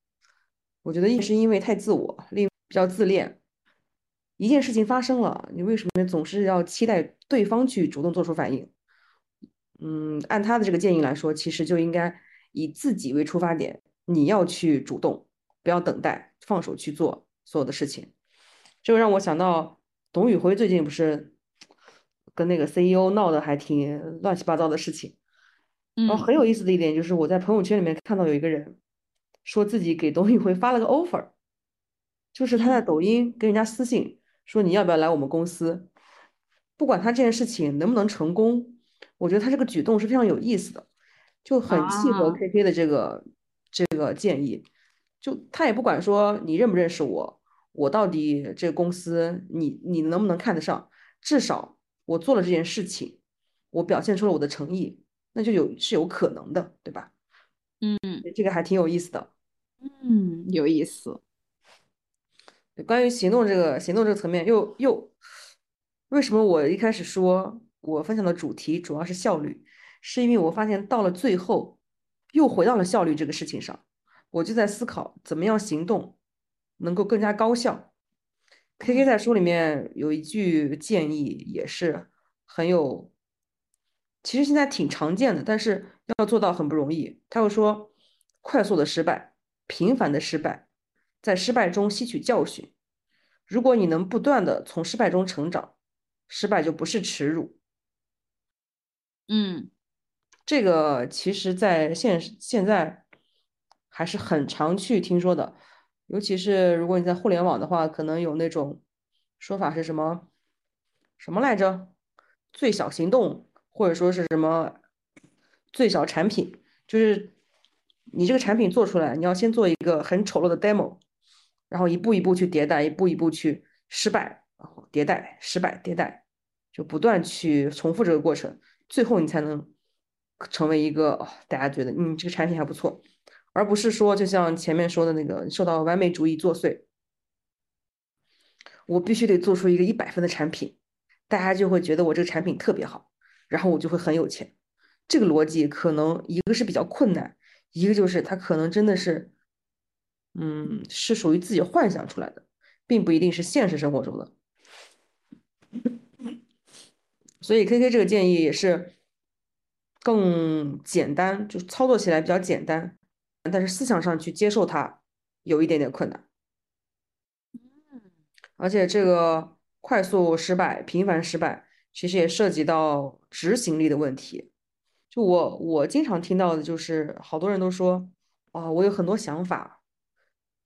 Speaker 2: 我觉得一是因为太自我，另比较自恋。一件事情发生了，你为什么总是要期待对方去主动做出反应？嗯，按他的这个建议来说，其实就应该以自己为出发点，你要去主动，不要等待，放手去做所有的事情。这个让我想到董宇辉最近不是跟那个 CEO 闹得还挺乱七八糟的事情。然后
Speaker 3: 嗯。
Speaker 2: 很有意思的一点就是，我在朋友圈里面看到有一个人说自己给董宇辉发了个 offer，就是他在
Speaker 3: 嗯。
Speaker 2: 抖音跟人家私信说你要不要来我们公司，不管他这件事情能不能成功，我觉得他这个举动是非常有意思的，就很契合
Speaker 3: 啊。
Speaker 2: KK 的这个这个建议，就他也不管说你认不认识我，我到底这个公司你你能不能看得上，至少我做了这件事情，我表现出了我的诚意。那就有是有可能的，对吧？
Speaker 3: 嗯
Speaker 2: 这个还挺有意思的。
Speaker 3: 嗯，有意思。
Speaker 2: 关于行动这个行动这个层面，又又为什么我一开始说我分享的主题主要是效率，是因为我发现到了最后又回到了效率这个事情上，我就在思考怎么样行动能够更加高效。K K 在书里面有一句建议，也是很有，其实现在挺常见的，但是要做到很不容易。他又说，快速的失败，频繁的失败，在失败中吸取教训。如果你能不断的从失败中成长，失败就不是耻辱。
Speaker 3: 嗯
Speaker 2: 这个其实，在现现在还是很常去听说的，尤其是如果你在互联网的话，可能有那种说法是什么什么来着？最小行动，或者说是什么最小产品，就是你这个产品做出来，你要先做一个很丑陋的 demo，然后一步一步去迭代，一步一步去失败，然后迭代，失败，迭代，就不断去重复这个过程，最后你才能成为一个、大家觉得嗯这个产品还不错，而不是说就像前面说的那个受到完美主义作祟，我必须得做出一个一百分的产品，大家就会觉得我这个产品特别好，然后我就会很有钱。这个逻辑可能一个是比较困难，一个就是它可能真的是，嗯，是属于自己幻想出来的，并不一定是现实生活中的。所以 K K 这个建议也是更简单，就是操作起来比较简单，但是思想上去接受它有一点点困难。而且这个快速失败、频繁失败，其实也涉及到执行力的问题。就我我经常听到的就是，好多人都说，啊、我有很多想法，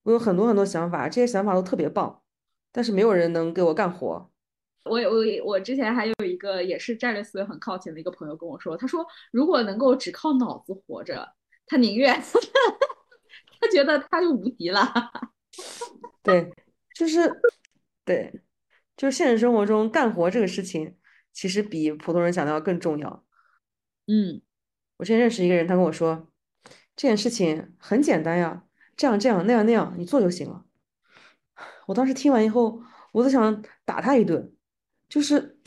Speaker 2: 我有很多很多想法，这些想法都特别棒，但是没有人能给我干活。
Speaker 3: 我我我之前还有一个也是战略思维很靠前的一个朋友跟我说，他说如果能够只靠脑子活着，他宁愿 [LAUGHS] 他觉得他就无敌了。
Speaker 2: 对，就是对，就是现实生活中干活这个事情，其实比普通人想的要更重要。
Speaker 3: 嗯，
Speaker 2: 我之前认识一个人，他跟我说，这件事情很简单呀，这样这样那样那样，你做就行了。我当时听完以后，我都想打他一顿，就是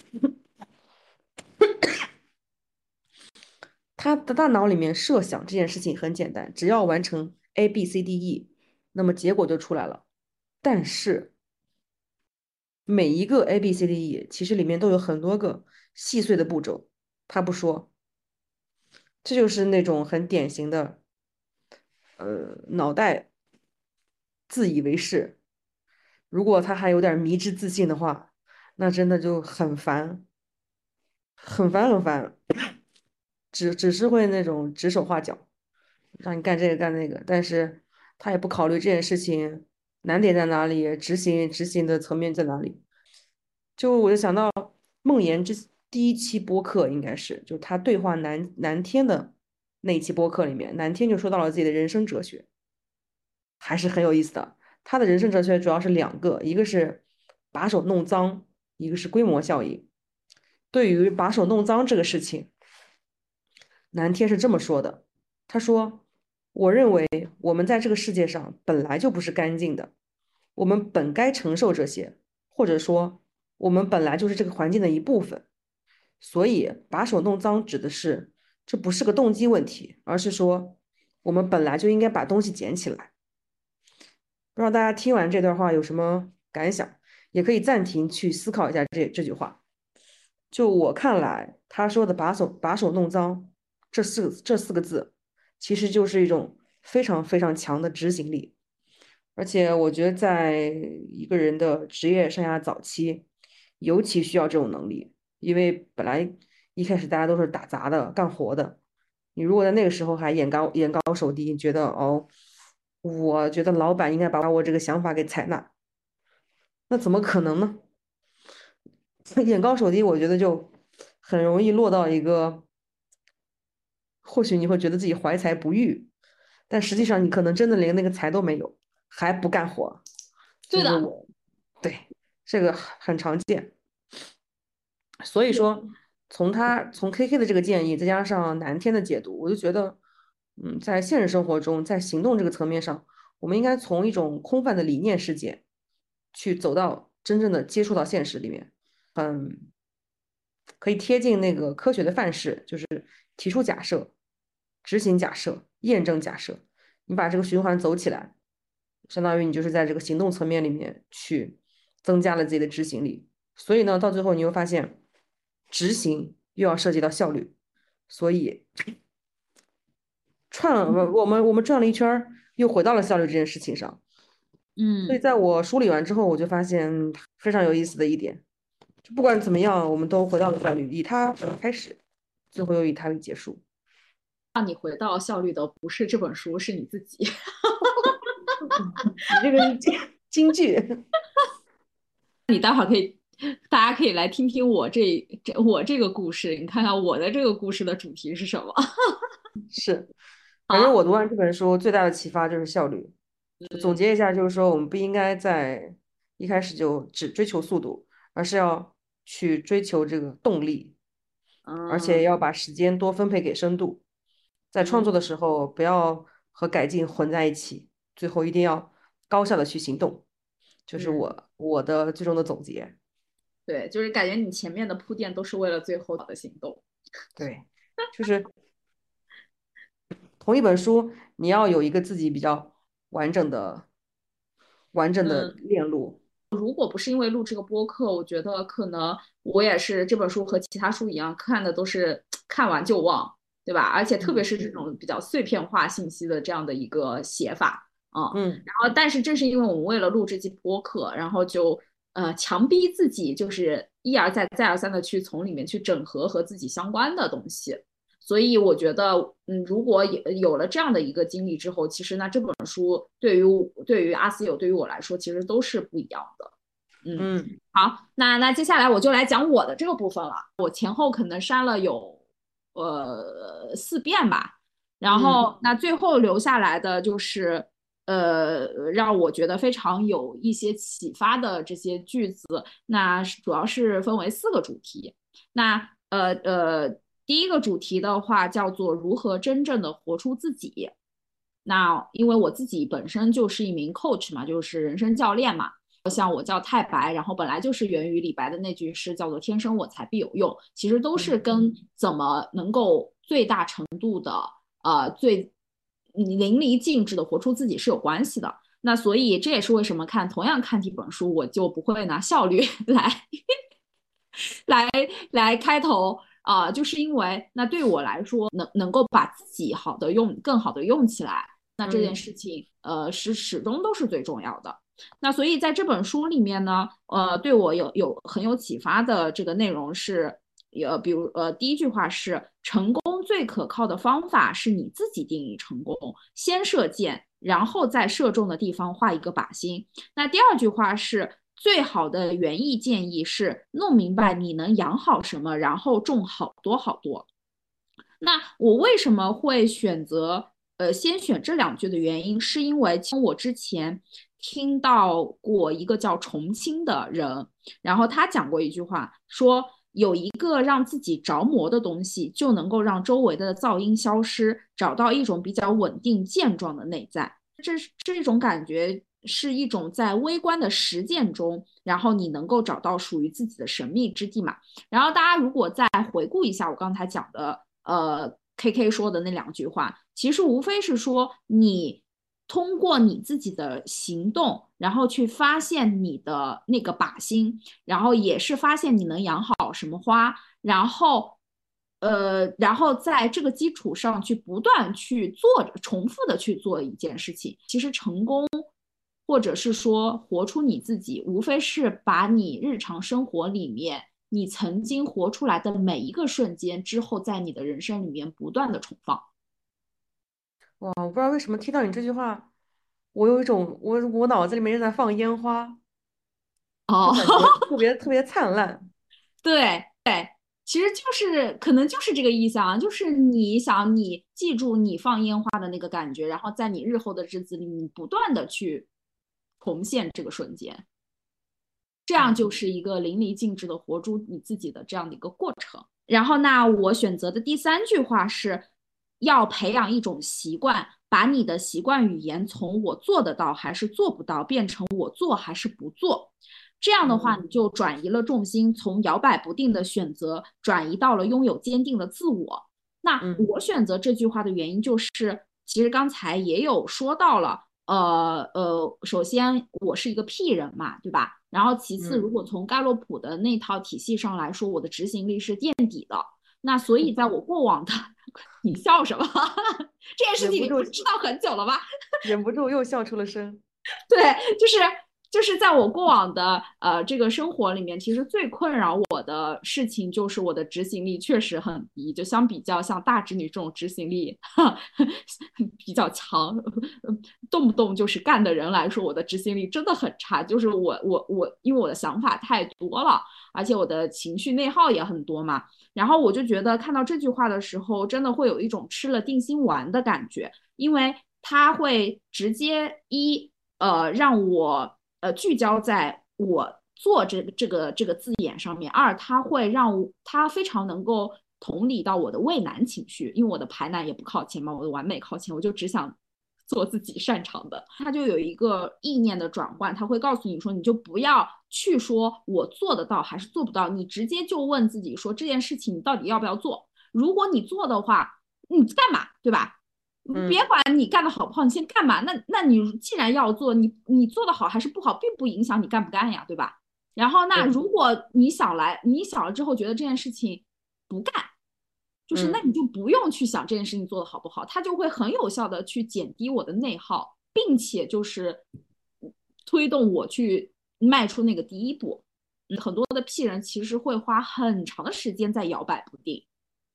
Speaker 2: 他的大脑里面设想这件事情很简单，只要完成 A B C D E，那么结果就出来了。但是每一个 A B C D E 其实里面都有很多个细碎的步骤，他不说。这就是那种很典型的，呃，脑袋自以为是。如果他还有点迷之自信的话，那真的就很烦，很烦很烦，只只是会那种指手画脚，让你干这个干那个，但是他也不考虑这件事情难点在哪里，执行执行的层面在哪里。就我就想到梦妍之第一期播客应该是，就他对话南南天的那一期播客里面，南天就说到了自己的人生哲学，还是很有意思的。他的人生哲学主要是两个，一个是把手弄脏，一个是规模效应。对于把手弄脏这个事情，南天是这么说的：“他说，我认为我们在这个世界上本来就不是干净的，我们本该承受这些，或者说，我们本来就是这个环境的一部分。所以，把手弄脏指的是这不是个动机问题，而是说我们本来就应该把东西捡起来。”不知道大家听完这段话有什么感想，也可以暂停去思考一下这这句话。就我看来，他说的“把手把手弄脏”这四个这四个字，其实就是一种非常非常强的执行力。而且我觉得，在一个人的职业生涯早期，尤其需要这种能力，因为本来一开始大家都是打杂的、干活的，你如果在那个时候还眼高眼高手低，觉得哦。我觉得老板应该把我这个想法给采纳，那怎么可能呢？[LAUGHS] 眼高手低，我觉得就很容易落到一个，或许你会觉得自己怀才不遇，但实际上你可能真的连那个才都没有，还不干活。
Speaker 3: 对的，
Speaker 2: 对，这个很常见。所以说，从他从 K K 的这个建议，再加上南天的解读，我就觉得。嗯，在现实生活中，在行动这个层面上，我们应该从一种空泛的理念世界，去走到真正的接触到现实里面，嗯，可以贴近那个科学的范式，就是提出假设、执行假设、验证假设，你把这个循环走起来，相当于你就是在这个行动层面里面去增加了自己的执行力。所以呢，到最后你会发现，执行又要涉及到效率，所以。串了，我们我们转了一圈，又回到了效率这件事情上。
Speaker 3: 嗯，
Speaker 2: 所以在我梳理完之后，我就发现非常有意思的一点，就不管怎么样，我们都回到了效率，以它开始，最后又以它为结束。
Speaker 3: 让你回到效率的不是这本书，是你自己。[LAUGHS]
Speaker 2: 你这个是金金句。[LAUGHS]
Speaker 3: 你待会儿可以，大家可以来听听我这这我这个故事，你看看我的这个故事的主题是什么？[LAUGHS]
Speaker 2: 是。反正我读完这本书，最大的启发就是效率。总结一下，就是说我们不应该在一开始就只追求速度，而是要去追求这个动力，而且要把时间多分配给深度。在创作的时候，不要和改进混在一起，最后一定要高效的去行动。就是我我的最终的总结。
Speaker 3: 对，就是感觉你前面的铺垫都是为了最后的行动。
Speaker 2: 对，就是。同一本书，你要有一个自己比较完整的、完整的链路。
Speaker 3: 如果不是因为录这个播客，我觉得可能我也是这本书和其他书一样，看的都是看完就忘，对吧？而且特别是这种比较碎片化信息的这样的一个写法，啊，
Speaker 2: 嗯。
Speaker 3: 然后，但是正是因为我们为了录这期播客，然后就呃强逼自己，就是一而再、再而三的去从里面去整合和自己相关的东西。所以我觉得，嗯，如果有有了这样的一个经历之后，其实那这本书对于对于阿斯友对于我来说，其实都是不一样的。
Speaker 2: 嗯，
Speaker 3: 好，那那接下来我就来讲我的这个部分了。我前后可能删了有呃四遍吧，然后那最后留下来的就是呃让我觉得非常有一些启发的这些句子。那主要是分为四个主题。那呃呃，第一个主题的话叫做如何真正的活出自己。那因为我自己本身就是一名 coach 嘛，就是人生教练嘛。像我叫太白，然后本来就是源于李白的那句诗，叫做“天生我材必有用”，其实都是跟怎么能够最大程度的呃最淋漓尽致的活出自己是有关系的。那所以这也是为什么看同样看这本书，我就不会拿效率 [LAUGHS] 来来来开头啊，就是因为那对我来说，能能够把自己好的用更好的用起来，那这件事情呃是始终都是最重要的。那所以在这本书里面呢，呃，对我有有很有启发的这个内容是，呃，比如呃，第一句话是成功最可靠的方法是你自己定义成功，先射箭，然后在射中的地方画一个靶心。那第二句话是最好的园艺建议是弄明白你能养好什么，然后种好多好多。那我为什么会选择呃先选这两句的原因，是因为从我之前。听到过一个叫重庆的人，然后他讲过一句话，说有一个让自己着魔的东西，就能够让周围的噪音消失，找到一种比较稳定健壮的内在。这这种感觉，是一种在微观的实践中，然后你能够找到属于自己的神秘之地嘛。然后大家如果再回顾一下我刚才讲的，呃，K K 说的那两句话，其实无非是说你。通过你自己的行动，然后去发现你的那个靶心，然后也是发现你能养好什么花，然后，呃，然后在这个基础上去不断去做，重复的去做一件事情。其实成功，或者是说活出你自己，无非是把你日常生活里面你曾经活出来的每一个瞬间之后，在你的人生里面不断的重放。
Speaker 2: 哇，我不知道为什么听到你这句话，我有一种我我脑子里面正在放烟花，
Speaker 3: 哦，[LAUGHS]
Speaker 2: 特别特别灿烂。
Speaker 3: 对对，其实就是可能就是这个意思啊，就是你想你记住你放烟花的那个感觉，然后在你日后的日子里，你不断的去重现这个瞬间，这样就是一个淋漓尽致的活出你自己的这样的一个过程。然后，那我选择的第三句话是。要培养一种习惯，把你的习惯语言从我做得到还是做不到变成我做还是不做。这样的话，你就转移了重心，从摇摆不定的选择转移到了拥有坚定的自我。那我选择这句话的原因就是，其实刚才也有说到了，呃呃，首先我是一个 P 人嘛，对吧？然后其次，如果从盖洛普的那套体系上来说，我的执行力是垫底的。那所以，在我过往的，[LAUGHS] 你笑什么？[LAUGHS] 这件事情你不知道很久了吧？
Speaker 2: 忍不住又笑出了声。[LAUGHS]
Speaker 3: 对，就是就是在我过往的呃这个生活里面，其实最困扰我的事情就是我的执行力确实很低。就相比较像大侄女这种执行力 [LAUGHS] 比较强，[LAUGHS] 动不动就是干的人来说，我的执行力真的很差。就是我我我，因为我的想法太多了，而且我的情绪内耗也很多嘛。然后我就觉得看到这句话的时候，真的会有一种吃了定心丸的感觉，因为它会直接一呃让我呃聚焦在我做这这个这个字眼上面，二它会让它非常能够同理到我的畏难情绪，因为我的排难也不靠前嘛，我的完美靠前，我就只想。[LAUGHS] 做自己擅长的，他就有一个意念的转换，他会告诉你说，你就不要去说我做得到还是做不到，你直接就问自己说这件事情你到底要不要做？如果你做的话，你干嘛，对吧？别管你干的好不好，你先干嘛？那那你既然要做，你你做的好还是不好，并不影响你干不干呀，对吧？然后那如果你想来，你想了之后觉得这件事情不干。就是那你就不用去想这件事情做的好不好，它就会很有效的去减低我的内耗，并且就是推动我去迈出那个第一步。很多的 P 人其实会花很长的时间在摇摆不定，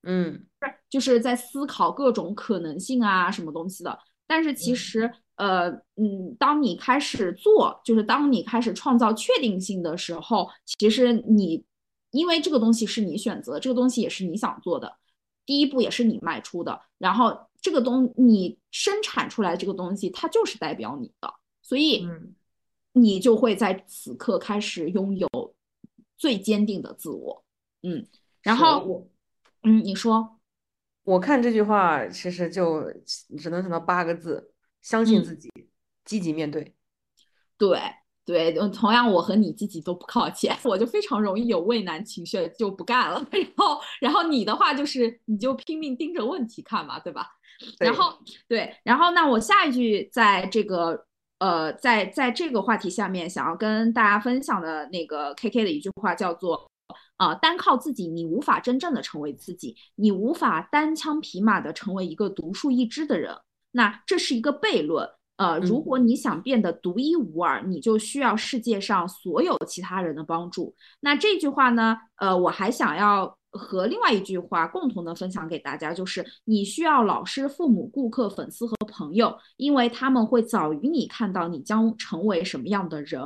Speaker 2: 嗯，
Speaker 3: 就是在思考各种可能性啊什么东西的。但是其实，呃，嗯，当你开始做，就是当你开始创造确定性的时候，其实你因为这个东西是你选择，这个东西也是你想做的。第一步也是你迈出的，然后这个东你生产出来这个东西，它就是代表你的，所以
Speaker 2: 嗯
Speaker 3: 你就会在此刻开始拥有最坚定的自我。嗯，然后
Speaker 2: 我
Speaker 3: 嗯，你说，
Speaker 2: 我看这句话其实就只能想到八个字：相信
Speaker 3: 嗯
Speaker 2: 自己，积极面对。
Speaker 3: 对对，呃同样我和你自己都不靠前，[LAUGHS] 我就非常容易有畏难情绪，就不干了。[LAUGHS] 然后然后你的话就是你就拼命盯着问题看嘛，对吧？然
Speaker 2: 对
Speaker 3: 后对，然后那我下一句在这个呃，在在这个话题下面，想要跟大家分享的那个 KK 的一句话叫做。呃，单靠自己，你无法真正的成为自己，你无法单枪匹马的成为一个独树一帜的人。那这是一个悖论。呃，如
Speaker 2: 嗯
Speaker 3: 果你想变得独一无二，你就需要世界上所有其他人的帮助。那这句话呢，呃，我还想要和另外一句话共同的分享给大家，就是你需要老师、父母、顾客、粉丝和朋友，因为他们会早于你看到你将成为什么样的人。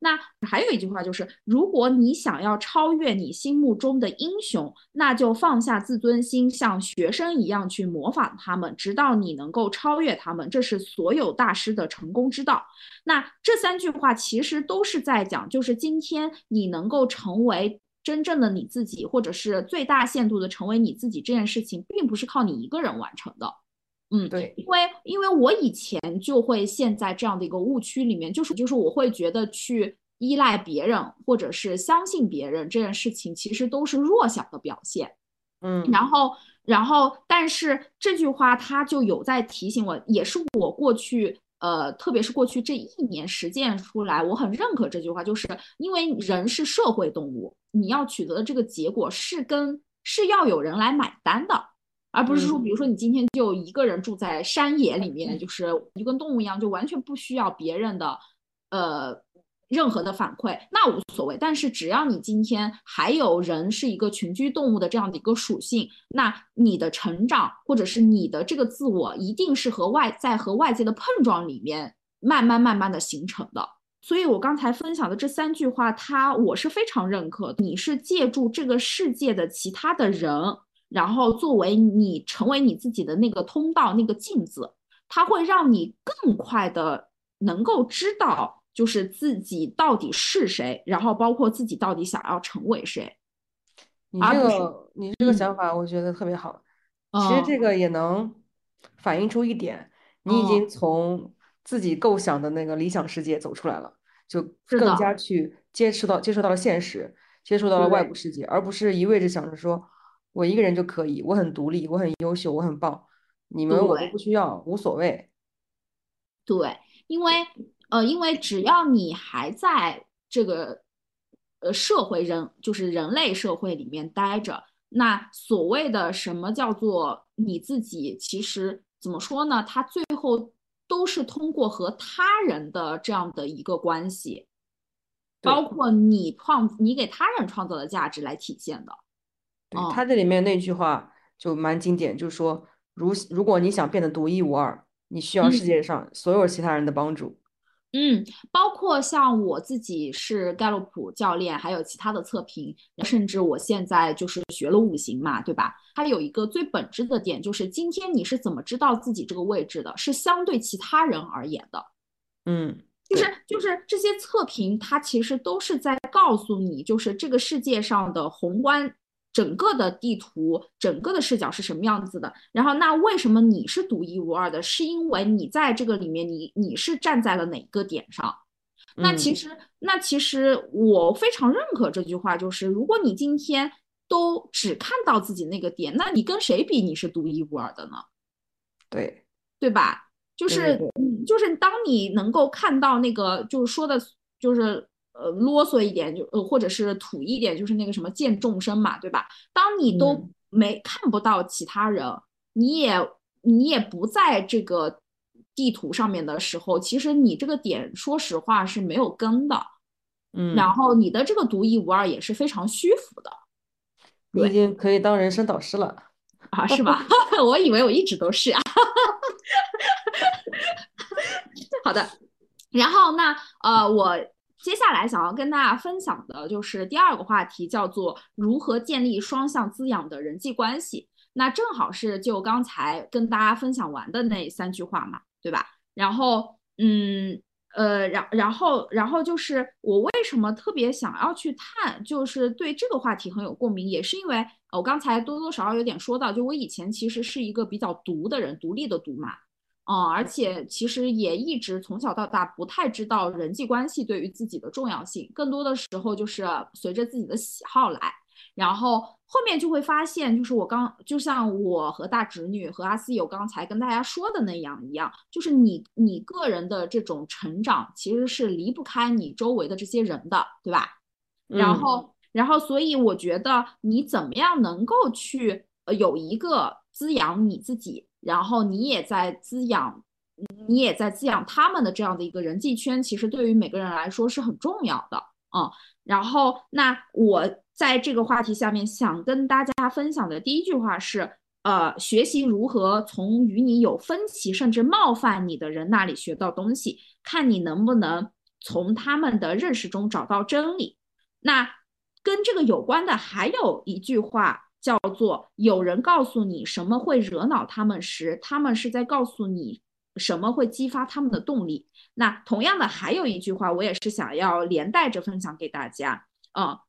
Speaker 3: 那还有一句话就是，如果你想要超越你心目中的英雄，那就放下自尊心，像学生一样去模仿他们，直到你能够超越他们。这是所有大师的成功之道。那这三句话其实都是在讲，就是今天你能够成为真正的你自己，或者是最大限度的成为你自己这件事情，并不是靠你一个人完成的。嗯，
Speaker 2: 对，
Speaker 3: 因为因为我以前就会陷在这样的一个误区里面，就是就是我会觉得去依赖别人或者是相信别人这件事情，其实都是弱小的表现。
Speaker 2: 嗯，
Speaker 3: 然后，然后，但是这句话它就有在提醒我，也是我过去，呃，特别是过去这一年实践出来，我很认可这句话，就是因为人是社会动物，你要取得的这个结果是跟是要有人来买单的，而不是说，
Speaker 2: 嗯
Speaker 3: 比如说你今天就一个人住在山野里面，就是就跟动物一样，就完全不需要别人的，呃。任何的反馈那无所谓，但是只要你今天还有人是一个群居动物的这样的一个属性，那你的成长或者是你的这个自我，一定是和外在和外界的碰撞里面慢慢慢慢的形成的。所以我刚才分享的这三句话，它我是非常认可。你是借助这个世界的其他的人，然后作为你成为你自己的那个通道、那个镜子，它会让你更快的能够知道。就是自己到底是谁，然后包括自己到底想要成为谁。
Speaker 2: 你这个你这个
Speaker 3: 嗯
Speaker 2: 想法，我觉得特别好。其实
Speaker 3: 嗯
Speaker 2: 这个也能反映出一点，你已
Speaker 3: 哦
Speaker 2: 经从自己构想的那个理想世界走出来了，就更加去接触到接触到了现实，接触到了外部世界，而不是一味着想着说我一个人就可以，我很独立，我很优秀，我很棒，你们我都不需要，无所谓。
Speaker 3: 对，因为呃，因为只要你还在这个呃社会人，就是人类社会里面待着，那所谓的什么叫做你自己，其实怎么说呢？它最后都是通过和他人的这样的一个关系，包括你创你给他人创造的价值来体现的。
Speaker 2: 对，
Speaker 3: 嗯
Speaker 2: 他这里面那句话就蛮经典，就是说，如如果你想变得独一无二，你需要世
Speaker 3: 嗯
Speaker 2: 界上所有其他人的帮助。
Speaker 3: 嗯，包括像我自己是盖洛普教练，还有其他的测评，甚至我现在就是学了五行嘛，对吧？它有一个最本质的点，就是今天你是怎么知道自己这个位置的，是相对其他人而言的。
Speaker 2: 嗯，
Speaker 3: 就是就是这些测评，它其实都是在告诉你，就是这个世界上的宏观整个的地图，整个的视角是什么样子的。然后，那为什么你是独一无二的？是因为你在这个里面，你你是站在了哪个点上？那其
Speaker 2: 嗯
Speaker 3: 实，那其实我非常认可这句话，就是如果你今天都只看到自己那个点，那你跟谁比你是独一无二的呢？
Speaker 2: 对，
Speaker 3: 对吧？就是
Speaker 2: 对对
Speaker 3: 嗯，就是当你能够看到那个，就是说的，就是呃啰嗦一点，就呃或者是土一点，就是那个什么见众生嘛，对吧？当你都
Speaker 2: 嗯
Speaker 3: 没看不到其他人，你也你也不在这个地图上面的时候，其实你这个点，说实话是没有根的，
Speaker 2: 嗯，
Speaker 3: 然后你的这个独一无二也是非常虚浮的
Speaker 2: 你已经可以当人生导师了。[LAUGHS]
Speaker 3: 啊，是吧？[LAUGHS] 我以为我一直都是啊。[LAUGHS] 好的，然后那呃，我接下来想要跟大家分享的就是第二个话题，叫做如何建立双向滋养的人际关系。那正好是就刚才跟大家分享完的那三句话嘛，对吧？然后，嗯，呃，然然后然后就是我为什么特别想要去探，就是对这个话题很有共鸣，也是因为我刚才多多少少有点说到，就我以前其实是一个比较独的人，独立的独嘛。嗯，而且其实也一直从小到大不太知道人际关系对于自己的重要性，更多的时候就是随着自己的喜好来，然后后面就会发现，就是我刚就像我和大侄女和阿思友刚才跟大家说的那样一样，就是你你个人的这种成长其实是离不开你周围的这些人的，对吧？然后然后所以我觉得你怎么样能够去呃有一个滋养你自己。然后你也在滋养，你也在滋养他们的这样的一个人际圈，其实对于每个人来说是很重要的啊。然后，那我在这个话题下面想跟大家分享的第一句话是：呃，学习如何从与你有分歧甚至冒犯你的人那里学到东西，看你能不能从他们的认识中找到真理。那跟这个有关的还有一句话。叫做有人告诉你什么会惹恼他们时，他们是在告诉你什么会激发他们的动力。那同样的，还有一句话，我也是想要连带着分享给大家啊，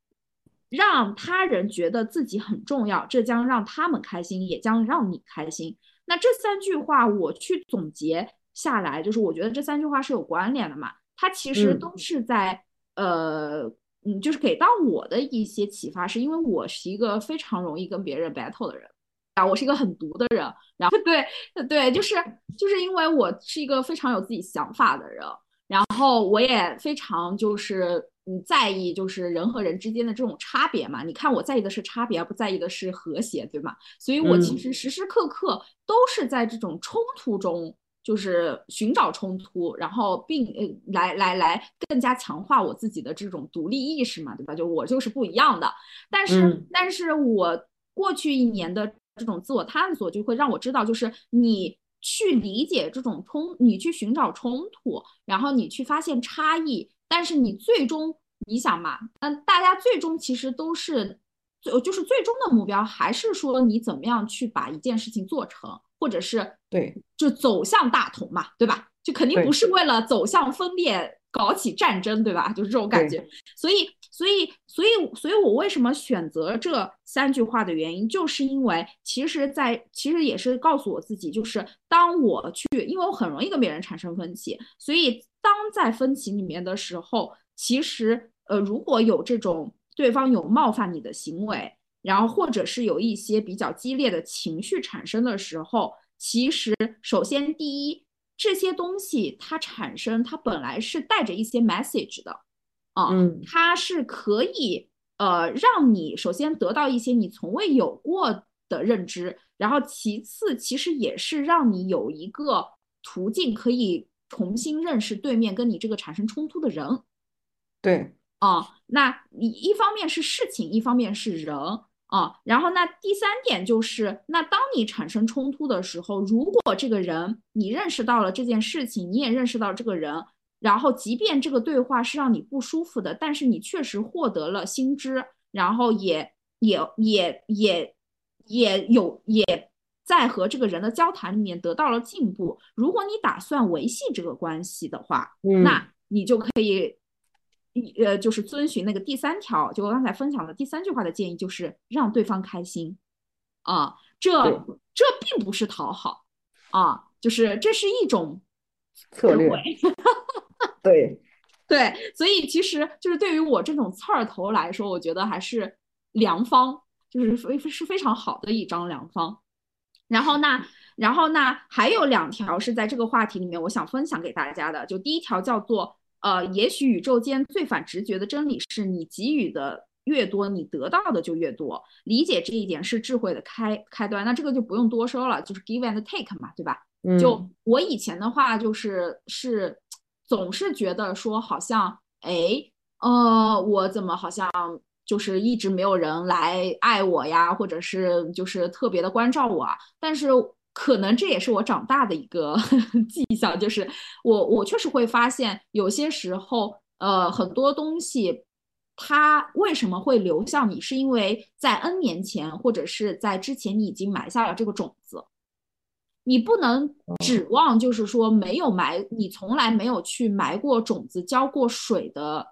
Speaker 3: 让他人觉得自己很重要，这将让他们开心，也将让你开心。那这三句话我去总结下来，就是我觉得这三句话是有关联的嘛，它其实都是在呃。嗯，就是给到我的一些启发，是因为我是一个非常容易跟别人 battle 的人啊，我是一个很毒的人，然后 [LAUGHS] 对对，就是就是因为我是一个非常有自己想法的人，然后我也非常就是嗯在意就是人和人之间的这种差别嘛，你看我在意的是差别，而不在意的是和谐，对吗？所以我其实时时刻刻都是在这种冲突中。就是寻找冲突，然后并呃来来来更加强化我自己的这种独立意识嘛，对吧？就我就是不一样的。但是，但是我过去一年的这种自我探索，就会让我知道，就是你去理解这种冲，你去寻找冲突，然后你去发现差异，但是你最终你想嘛，嗯，大家最终其实都是，就就是最终的目标还是说你怎么样去把一件事情做成。或者是
Speaker 2: 对，
Speaker 3: 就走向大同嘛，对吧？就肯定不是为了走向分裂搞起战争，对吧？就是这种感觉。所以，所以，所以，所以我为什么选择这三句话的原因，就是因为其实，在其实也是告诉我自己，就是当我去，因为我很容易跟别人产生分歧，所以当在分歧里面的时候，其实呃，如果有这种对方有冒犯你的行为。然后，或者是有一些比较激烈的情绪产生的时候，其实首先第一，这些东西它产生，它本来是带着一些 message 的，啊，嗯它是可以呃让你首先得到一些你从未有过的认知，然后其次其实也是让你有一个途径可以重新认识对面跟你这个产生冲突的人，
Speaker 2: 对，
Speaker 3: 啊，那你一方面是事情，一方面是人。啊，然后那第三点就是，那当你产生冲突的时候，如果这个人你认识到了这件事情，你也认识到这个人，然后即便这个对话是让你不舒服的，但是你确实获得了新知，然后也也也也也有也在和这个人的交谈里面得到了进步。如果你打算维系这个关系的话，那你就可以。呃，就是遵循那个第三条，就我刚才分享的第三句话的建议，就是让对方开心啊。这这并不是讨好啊，就是这是一种
Speaker 2: 策略。[LAUGHS] 对
Speaker 3: 对，所以其实就是对于我这种刺儿头来说，我觉得还是良方，就是非是非常好的一张良方。然后那然后那还有两条是在这个话题里面，我想分享给大家的。就第一条叫做。呃，也许宇宙间最反直觉的真理是你给予的越多，你得到的就越多。理解这一点是智慧的开开端。那这个就不用多说了，就是 give and take 嘛，对吧？就我以前的话，就是是总是觉得说，好像哎，呃，我怎么好像就是一直没有人来爱我呀，或者是就是特别的关照我。但是。可能这也是我长大的一个 [LAUGHS] 迹象，就是我我确实会发现，有些时候，呃，很多东西它为什么会流向你，是因为在 N 年前或者是在之前你已经埋下了这个种子。你不能指望就是说没有埋，你从来没有去埋过种子、浇过水的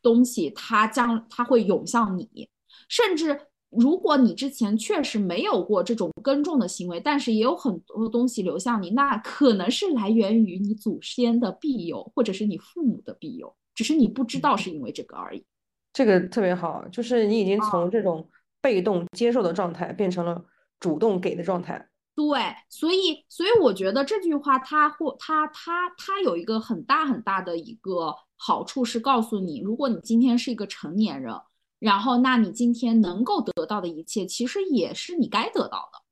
Speaker 3: 东西，它将它会涌向你。甚至如果你之前确实没有过这种耕种的行为，但是也有很多东西流向你，那可能是来源于你祖先的庇佑，或者是你父母的庇佑，只是你不知道是因为这个而已。
Speaker 2: 这个特别好，就是你已经从这种被动接受的状态变成了主动给的状态。
Speaker 3: 对，所以所以我觉得这句话它或它它它有一个很大很大的一个好处是告诉你，如果你今天是一个成年人，然后那你今天能够得到的一切，其实也是你该得到的。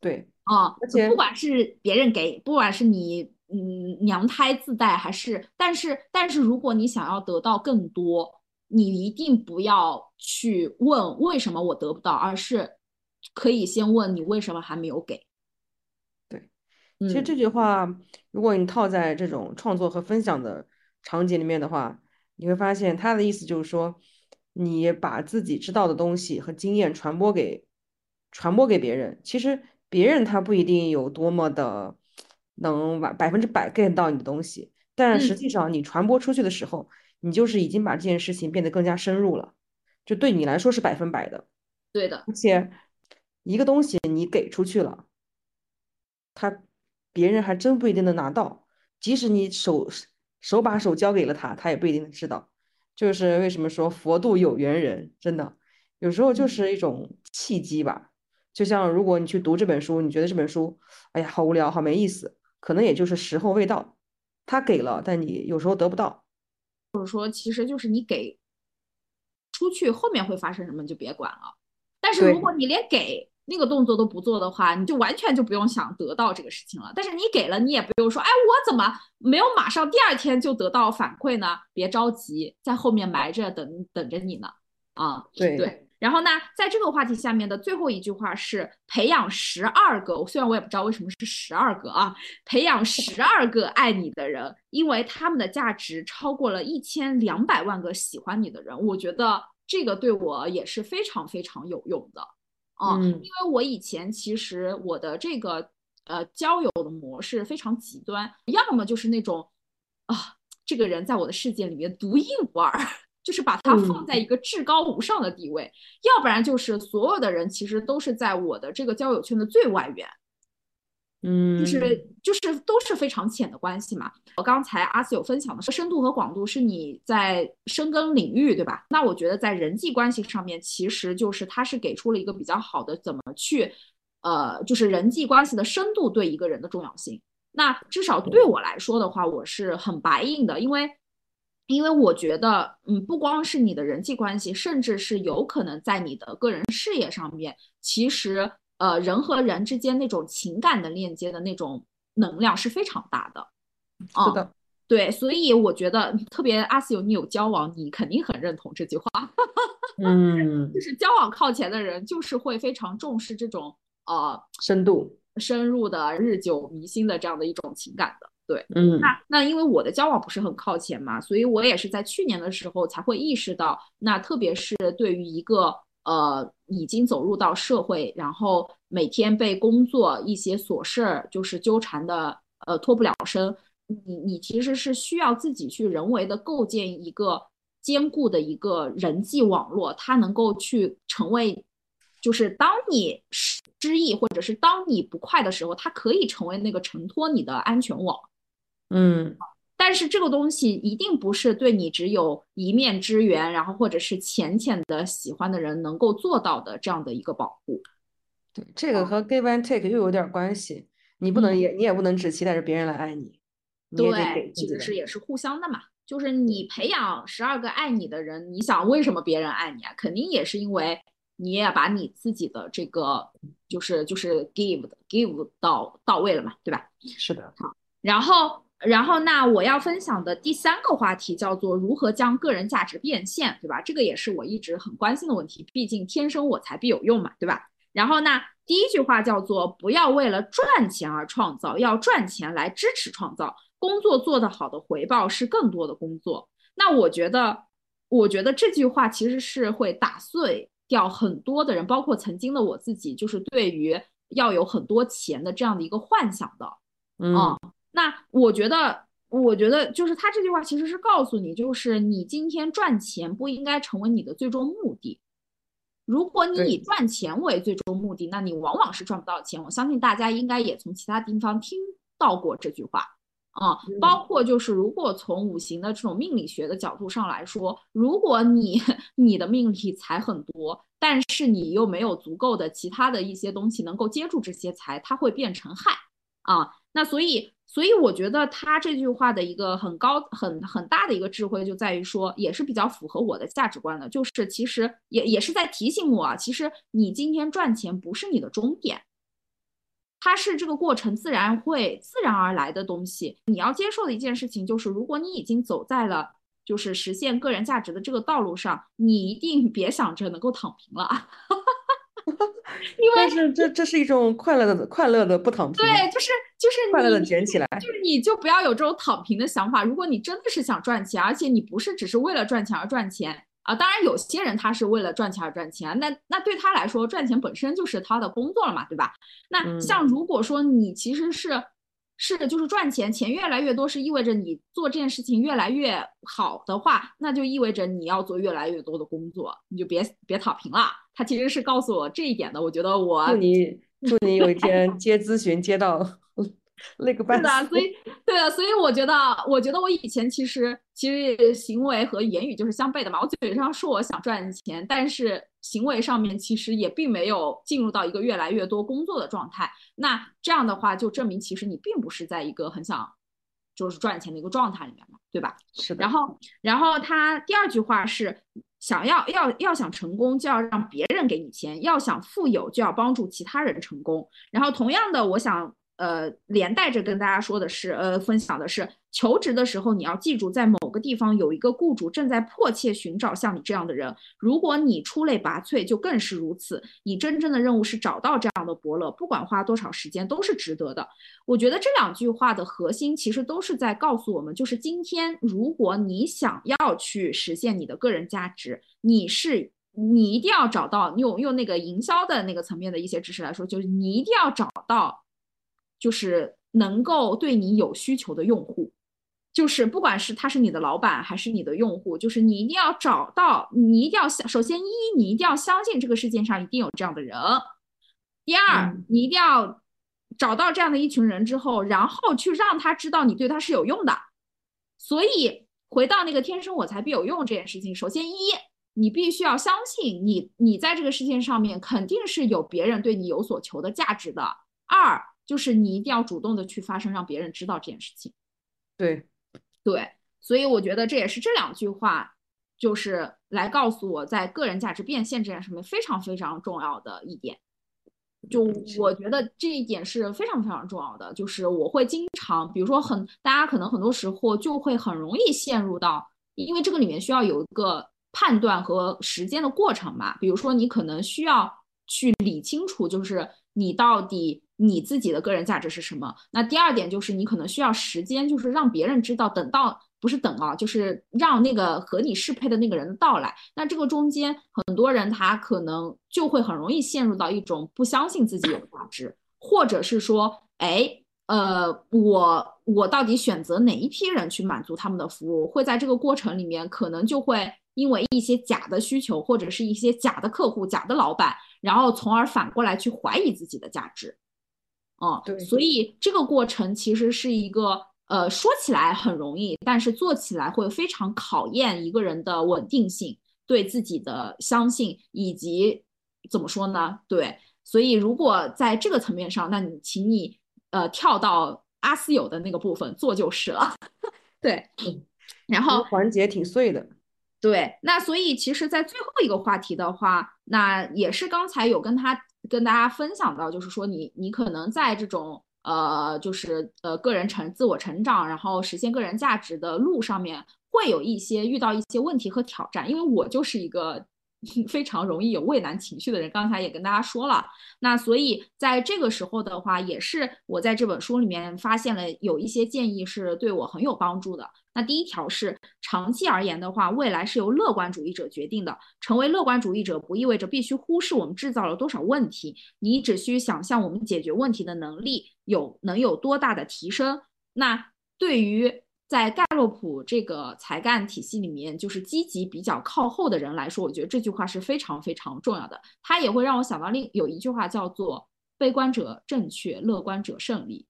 Speaker 2: 对
Speaker 3: 啊，
Speaker 2: 而且
Speaker 3: 不管是别人给，不管是你嗯娘胎自带还是，但是但是如果你想要得到更多，你一定不要去问为什么我得不到，而是可以先问你为什么还没有给。
Speaker 2: 对其实这句话，如果你套在这种创作和分享的场景里面的话，你会发现他的意思就是说，你把自己知道的东西和经验传播给传播给别人。其实别人他不一定有多么的能百百分之百 get 到你的东西，但实际上你传播出去的时候，你就是已经把这件事情变得更加深入了，就对你来说是百分百的。
Speaker 3: 对的，
Speaker 2: 而且一个东西你给出去了，他。别人还真不一定能拿到，即使你手手把手交给了他，他也不一定能知道。就是为什么说佛度有缘人，真的有时候就是一种契机吧。就像如果你去读这本书，你觉得这本书，哎呀，好无聊，好没意思，可能也就是时候未到。他给了，但你有时候得不到。
Speaker 3: 或者说，其实就是你给出去，后面会发生什么就别管了。但是如果你连给，那个动作都不做的话，你就完全就不用想得到这个事情了。但是你给了，你也不用说，哎，我怎么没有马上第二天就得到反馈呢？别着急，在后面埋着等等着你呢。啊，
Speaker 2: 对
Speaker 3: 对。然后呢，在这个话题下面的最后一句话是培养十二个，虽然我也不知道为什么是十二个啊，培养十二个爱你的人，因为他们的价值超过了一千两百万个喜欢你的人。我觉得这个对我也是非常非常有用的。啊，因为我以前其实我的这个呃交友的模式非常极端，要么就是那种啊，这个人在我的世界里面独一无二，[LAUGHS] 就是把他放在一个至高无上的地位；要不然就是所有的人其实都是在我的这个交友圈的最外缘。
Speaker 2: 嗯，
Speaker 3: 就是就是都是非常浅的关系嘛。我刚才阿四有分享的是深度和广度是你在深耕领域，对吧？那我觉得在人际关系上面，其实就是它是给出了一个比较好的怎么去，呃，就是人际关系的深度对一个人的重要性。那至少对我来说的话，我是很白硬的，因为因为我觉得，嗯，不光是你的人际关系，甚至是有可能在你的个人事业上面，其实。呃，人和人之间那种情感的链接的那种能量是非常大的，
Speaker 2: 是的，
Speaker 3: 对，所以我觉得特别阿西有你有交往，你肯定很认同这句话，[LAUGHS]
Speaker 2: 嗯，
Speaker 3: 就是交往靠前的人，就是会非常重视这种呃
Speaker 2: 深度、
Speaker 3: 深入的、日久弥新的这样的一种情感的，对，
Speaker 2: 嗯，
Speaker 3: 那那因为我的交往不是很靠前嘛，所以我也是在去年的时候才会意识到，那特别是对于一个。呃，已经走入到社会，然后每天被工作一些琐事儿就是纠缠的，呃，脱不了身。你你其实是需要自己去人为的构建一个坚固的一个人际网络，它能够去成为，就是当你失意或者是当你不快的时候，它可以成为那个承托你的安全网。
Speaker 2: 嗯。
Speaker 3: 但是这个东西一定不是对你只有一面之缘，然后或者是浅浅的喜欢的人能够做到的这样的一个保护。
Speaker 2: 对，这个和 give and take 又有点关系。你不能也你也不能只期待着别人来爱你。
Speaker 3: 对，其实是也是互相的嘛。就是你培养十二个爱你的人，你想为什么别人爱你啊？肯定也是因为你也把你自己的这个就是就是 give 的 give 到到位了嘛，对吧？
Speaker 2: 是的。
Speaker 3: 好，然后。然后，那我要分享的第三个话题叫做如何将个人价值变现，对吧？这个也是我一直很关心的问题，毕竟天生我材必有用嘛，对吧？然后，那第一句话叫做不要为了赚钱而创造，要赚钱来支持创造。工作做得好的回报是更多的工作。那我觉得我觉得这句话其实是会打碎掉很多的人，包括曾经的我自己，就是对于要有很多钱的这样的一个幻想的。
Speaker 2: 嗯，
Speaker 3: 那我觉得，我觉得就是他这句话其实是告诉你，就是你今天赚钱不应该成为你的最终目的。如果你以赚钱为最终目的，那你往往是赚不到钱。我相信大家应该也从其他地方听到过这句话啊，包括就是如果从五行的这种命理学的角度上来说，如果你你的命里财很多，但是你又没有足够的其他的一些东西能够接住这些财，它会变成害啊。那所以。所以我觉得他这句话的一个很高、很很大的一个智慧就在于说，也是比较符合我的价值观的，就是其实也也是在提醒我，其实你今天赚钱不是你的终点，它是这个过程自然会自然而来的东西。你要接受的一件事情就是，如果你已经走在了就是实现个人价值的这个道路上，你一定别想着能够躺平了。[LAUGHS]
Speaker 2: 但是这这是一种快乐的快乐的不躺平，
Speaker 3: 对，就是就是
Speaker 2: 快乐的捡起来，
Speaker 3: 就是你就不要有这种躺平的想法。如果你真的是想赚钱，而且你不是只是为了赚钱而赚钱啊，当然有些人他是为了赚钱而赚钱，那那对他来说赚钱本身就是他的工作了嘛，对吧？那像如果说你其实是。是的，就是赚钱，钱越来越多，是意味着你做这件事情越来越好的话，那就意味着你要做越来越多的工作，你就别别躺平了。他其实是告诉我这一点的。我觉得我
Speaker 2: 祝你祝你有一天接咨询接到。[LAUGHS] 那个半
Speaker 3: 是的，所以对啊，所以我觉得，我觉得我以前其实其实行为和言语就是相悖的嘛。我嘴上说我想赚钱，但是行为上面其实也并没有进入到一个越来越多工作的状态。那这样的话，就证明其实你并不是在一个很想就是赚钱的一个状态里面嘛，对吧？
Speaker 2: 是的。
Speaker 3: 然后，然后他第二句话是，想要要要想成功，就要让别人给你钱；要想富有，就要帮助其他人成功。然后，同样的，我想。呃，连带着跟大家说的是，呃，分享的是，求职的时候你要记住，在某个地方有一个雇主正在迫切寻找像你这样的人。如果你出类拔萃，就更是如此。你真正的任务是找到这样的伯乐，不管花多少时间，都是值得的。我觉得这两句话的核心其实都是在告诉我们，就是今天如果你想要去实现你的个人价值，你是你一定要找到用用那个营销的那个层面的一些知识来说，就是你一定要找到。就是能够对你有需求的用户，就是不管是他是你的老板还是你的用户，就是你一定要找到，你一定要相，首先一，你一定要相信这个世界上一定有这样的人；第二，你一定要找到这样的一群人之后，然后去让他知道你对他是有用的。所以回到那个天生我材必有用这件事情，首先一，你必须要相信你，你在这个世界上面肯定是有别人对你有所求的价值的。二。就是你一定要主动的去发声，让别人知道这件事情。
Speaker 2: 对，
Speaker 3: 对，所以我觉得这也是这两句话，就是来告诉我在个人价值变现这件事情非常非常重要的一点。就我觉得这一点是非常非常重要的，就是我会经常，比如说很大家可能很多时候就会很容易陷入到，因为这个里面需要有一个判断和时间的过程嘛。比如说你可能需要去理清楚，就是你到底。你自己的个人价值是什么？那第二点就是你可能需要时间，就是让别人知道，等到不是等啊，就是让那个和你适配的那个人的到来。那这个中间，很多人他可能就会很容易陷入到一种不相信自己有价值，或者是说，哎，呃，我我到底选择哪一批人去满足他们的服务？会在这个过程里面，可能就会因为一些假的需求，或者是一些假的客户、假的老板，然后从而反过来去怀疑自己的价值。哦，
Speaker 2: 对，
Speaker 3: 所以这个过程其实是一个，呃，说起来很容易，但是做起来会非常考验一个人的稳定性、对自己的相信，以及怎么说呢？对，所以如果在这个层面上，那你请你呃跳到阿斯有的那个部分做就是了。[LAUGHS] 对，然后
Speaker 2: 环节挺碎的。
Speaker 3: 对，那所以其实，在最后一个话题的话，那也是刚才有跟他。跟大家分享到，就是说你你可能在这种呃，就是呃个人成自我成长，然后实现个人价值的路上面，会有一些遇到一些问题和挑战。因为我就是一个非常容易有畏难情绪的人，刚才也跟大家说了。那所以在这个时候的话，也是我在这本书里面发现了有一些建议是对我很有帮助的。那第一条是，长期而言的话，未来是由乐观主义者决定的。成为乐观主义者不意味着必须忽视我们制造了多少问题，你只需想象我们解决问题的能力有能有多大的提升。那对于在盖洛普这个才干体系里面，就是积极比较靠后的人来说，我觉得这句话是非常非常重要的。它也会让我想到另有一句话叫做“悲观者正确，乐观者胜利”。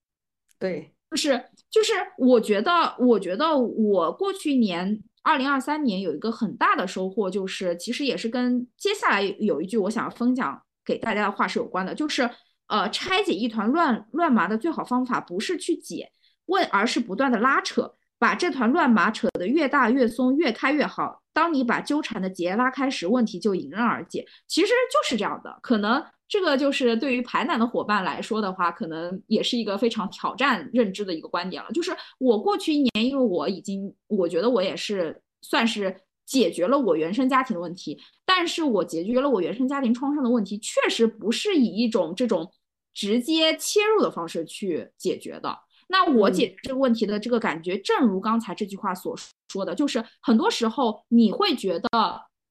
Speaker 2: 对，
Speaker 3: 就是就是，我觉得我觉得我过去一年二零二三年有一个很大的收获，就是其实也是跟接下来有一句我想要分享给大家的话是有关的，就是呃，拆解一团乱乱麻的最好方法不是去解问，而是不断的拉扯。把这团乱麻扯得越大越松，越开越好。当你把纠缠的结拉开时，问题就迎刃而解。其实就是这样的。可能这个就是对于排难的伙伴来说的话，可能也是一个非常挑战认知的一个观点了。就是我过去一年，因为我已经，我觉得我也是算是解决了我原生家庭的问题，但是我解决了我原生家庭创伤的问题，确实不是以一种这种直接切入的方式去解决的。那我解决这个问题的这个感觉，正如刚才这句话所说的，就是很多时候你会觉得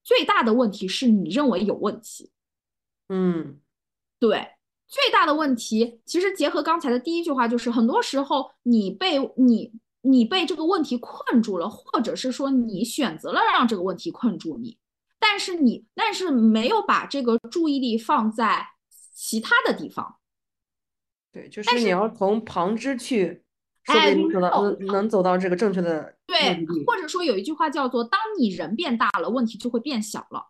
Speaker 3: 最大的问题是你认为有问题。
Speaker 2: 嗯，
Speaker 3: 对，最大的问题其实结合刚才的第一句话，就是很多时候你被你你被这个问题困住了，或者是说你选择了让这个问题困住你，但是你但是没有把这个注意力放在其他的地方。
Speaker 2: 对，就是你要从旁支去，说不定走到能能走到这个正确的
Speaker 3: 对，或者说有一句话叫做“当你人变大了，问题就会变小了”。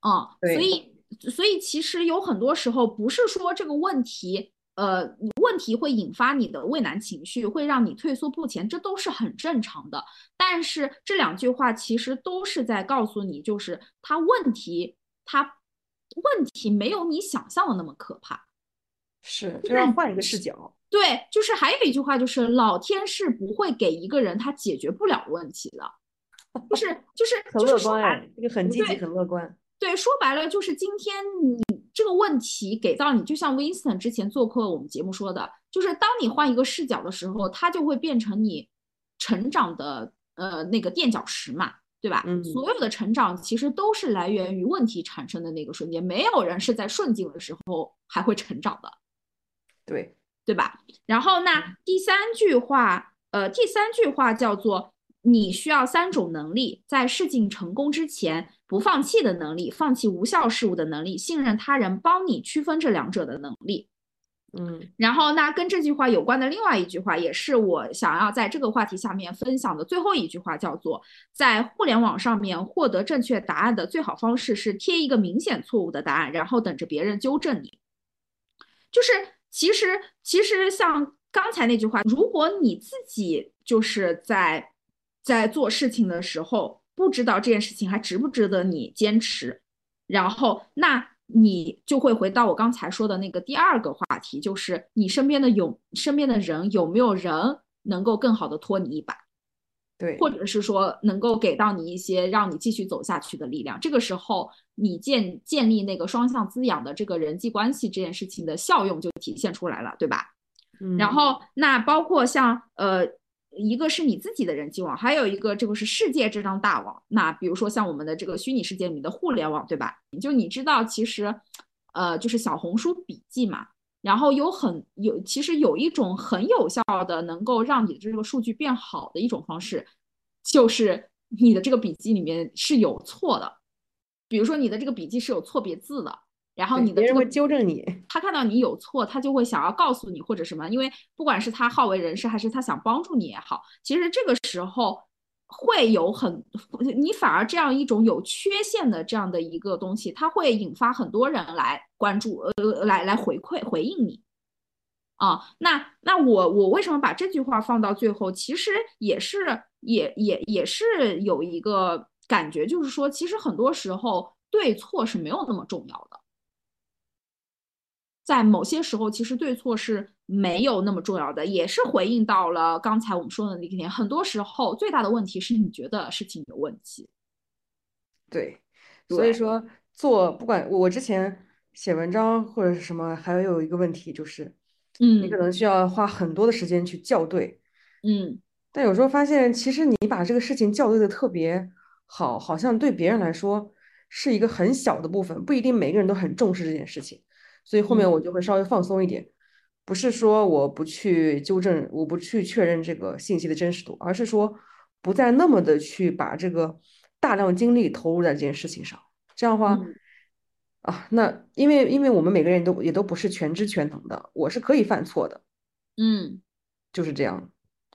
Speaker 3: 嗯，所以所以其实有很多时候不是说这个问题，呃，问题会引发你的畏难情绪，会让你退缩不前，这都是很正常的。但是这两句话其实都是在告诉你，就是它问题，它问题没有你想象的那么可怕。
Speaker 2: 是，就要换一个视角。
Speaker 3: 对，就是还有一句话，就是老天是不会给一个人他解决不了问题的，就是 [LAUGHS] 就是
Speaker 2: 很乐观，这个很积极，很乐观。
Speaker 3: 对，说白了就是今天你这个问题给到你，就像 Winston 之前做客我们节目说的，就是当你换一个视角的时候，它就会变成你成长的呃那个垫脚石嘛。对吧？
Speaker 2: 嗯，
Speaker 3: 所有的成长其实都是来源于问题产生的那个瞬间，没有人是在顺境的时候还会成长的。
Speaker 2: 对
Speaker 3: 对吧？然后那第三句话，呃，第三句话叫做你需要三种能力，在事情成功之前不放弃的能力，放弃无效事物的能力，信任他人帮你区分这两者的能力。
Speaker 2: 嗯，
Speaker 3: 然后那跟这句话有关的另外一句话，也是我想要在这个话题下面分享的最后一句话，叫做在互联网上面获得正确答案的最好方式是贴一个明显错误的答案，然后等着别人纠正你，就是。其实，其实像刚才那句话，如果你自己就是在在做事情的时候，不知道这件事情还值不值得你坚持，然后那你就会回到我刚才说的那个第二个话题，就是你身边的有身边的人有没有人能够更好的托你一把。
Speaker 2: 对，
Speaker 3: 或者是说能够给到你一些让你继续走下去的力量，这个时候你建建立那个双向滋养的这个人际关系这件事情的效用就体现出来了，对吧？
Speaker 2: 嗯，
Speaker 3: 然后那包括像呃，一个是你自己的人际网，还有一个这个是世界这张大网。那比如说像我们的这个虚拟世界里的互联网，对吧？就你知道，其实呃，就是小红书笔记嘛。然后有很有，其实有一种很有效的，能够让你的这个数据变好的一种方式，就是你的这个笔记里面是有错的，比如说你的这个笔记是有错别字的，然后你的
Speaker 2: 人会纠正你，
Speaker 3: 他看到你有错，他就会想要告诉你或者什么，因为不管是他好为人师还是他想帮助你也好，其实这个时候。会有很，你反而这样一种有缺陷的这样的一个东西，它会引发很多人来关注，呃，来来回馈回应你，啊，那那我我为什么把这句话放到最后？其实也是也也也是有一个感觉，就是说，其实很多时候对错是没有那么重要的。在某些时候，其实对错是没有那么重要的，也是回应到了刚才我们说的那个点。很多时候，最大的问题是你觉得事情有问题。
Speaker 2: 对，所以说做不管我之前写文章或者是什么，还有一个问题就是，嗯你可
Speaker 3: 嗯
Speaker 2: 能需要花很多的时间去校对，
Speaker 3: 嗯
Speaker 2: 但有时候发现，其实你把这个事情校对的特别好，好像对别人来说是一个很小的部分，不一定每个人都很重视这件事情，所以后面我
Speaker 3: 嗯
Speaker 2: 就会稍微放松一点，不是说我不去纠正，我不去确认这个信息的真实度，而是说不再那么的去把这个大量精力投入在这件事情上。这样的话
Speaker 3: 嗯
Speaker 2: 啊，那因为因为我们每个人都也都不是全知全能的，我是可以犯错的，
Speaker 3: 嗯
Speaker 2: 就是这样，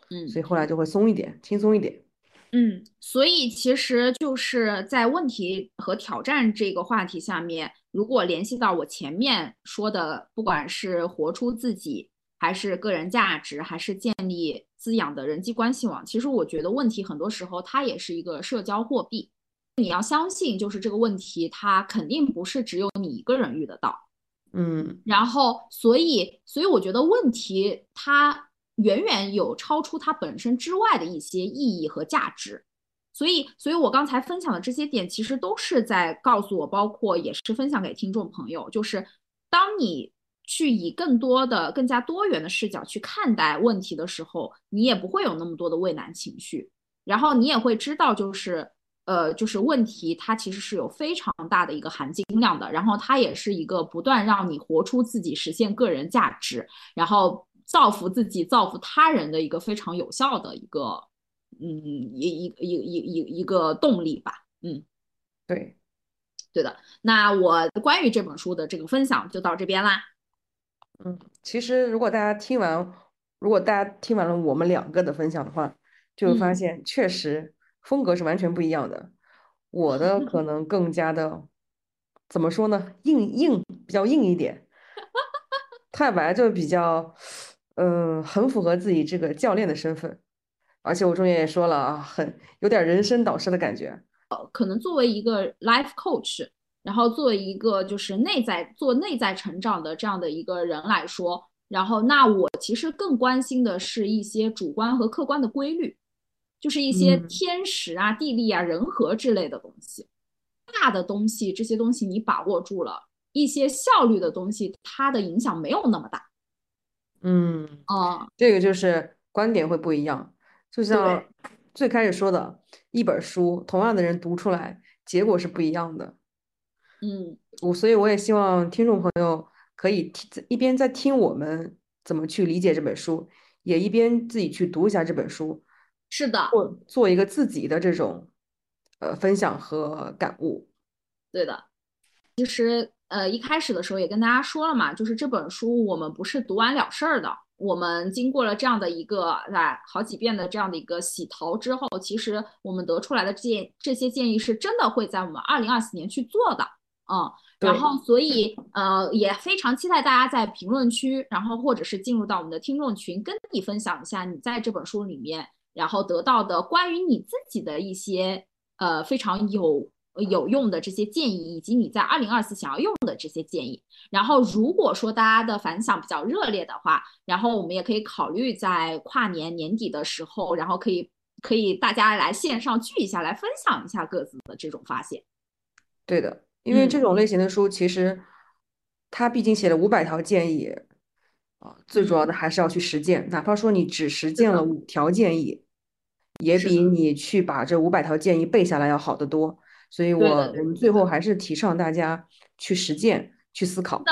Speaker 3: 嗯
Speaker 2: 所以后来就会松一点，轻松一点。
Speaker 3: 嗯，所以其实就是在问题和挑战这个话题下面，如果联系到我前面说的，不管是活出自己，还是个人价值，还是建立滋养的人际关系网，其实我觉得问题很多时候它也是一个社交货币。你要相信，就是这个问题，它肯定不是只有你一个人遇得到。
Speaker 2: 嗯
Speaker 3: 然后，所以，所以我觉得问题它远远有超出它本身之外的一些意义和价值。所以，所以我刚才分享的这些点，其实都是在告诉我，包括也是分享给听众朋友，就是当你去以更多的、更加多元的视角去看待问题的时候，你也不会有那么多的畏难情绪，然后你也会知道，就是呃，就是问题它其实是有非常大的一个含金量的，然后它也是一个不断让你活出自己、实现个人价值，然后造福自己、造福他人的一个非常有效的一个，嗯，一一一一一一个动力吧。嗯，
Speaker 2: 对，
Speaker 3: 对的。那我关于这本书的这个分享就到这边啦。
Speaker 2: 嗯，其实如果大家听完，如果大家听完了我们两个的分享的话，就会发
Speaker 3: 嗯
Speaker 2: 现确实风格是完全不一样的。我的可能更加的，怎么说呢？硬硬，比较硬一点。[LAUGHS] 太白就比较，嗯、很符合自己这个教练的身份，而且我中间也说了啊，很有点人生导师的感觉。
Speaker 3: 呃可能作为一个 life coach，然后作为一个就是内在做内在成长的这样的一个人来说，然后那我其实更关心的是一些主观和客观的规律，就是一些
Speaker 2: 嗯
Speaker 3: 天时啊、地利啊、人和之类的东西。大的东西，这些东西你把握住了，一些效率的东西，它的影响没有那么大。
Speaker 2: 嗯，
Speaker 3: 啊、
Speaker 2: 这个就是观点会不一样，就像
Speaker 3: 对
Speaker 2: 最开始说的，一本书，同样的人读出来，结果是不一样的。
Speaker 3: 嗯
Speaker 2: 我所以我也希望听众朋友可以听一边在听我们怎么去理解这本书，也一边自己去读一下这本书，
Speaker 3: 是的，
Speaker 2: 做做一个自己的这种呃分享和感悟。
Speaker 3: 对的。其实，呃，一开始的时候也跟大家说了嘛，就是这本书我们不是读完了事儿的，我们经过了这样的一个啊好几遍的这样的一个洗头之后，其实我们得出来的建这些建议是真的会在我们二零二四年去做的，嗯。然后，所以呃，也非常期待大家在评论区，然后或者是进入到我们的听众群，跟你分享一下你在这本书里面，然后得到的关于你自己的一些呃非常有有用的这些建议，以及你在二零二四想要用的这些建议。然后，如果说大家的反响比较热烈的话，然后我们也可以考虑在跨年年底的时候，然后可以可以大家来线上聚一下，来分享一下各自的这种发现。
Speaker 2: 对的，因为
Speaker 3: 嗯
Speaker 2: 这种类型的书，其实它毕竟写了五百条建议啊，最主要的还是要去实践，哪怕说你只实践了
Speaker 3: 的
Speaker 2: 五条建议，也比你去把这五百条建议背下来要好得多。所以我我们最后还是提倡大家去实践、去思考。
Speaker 3: 的，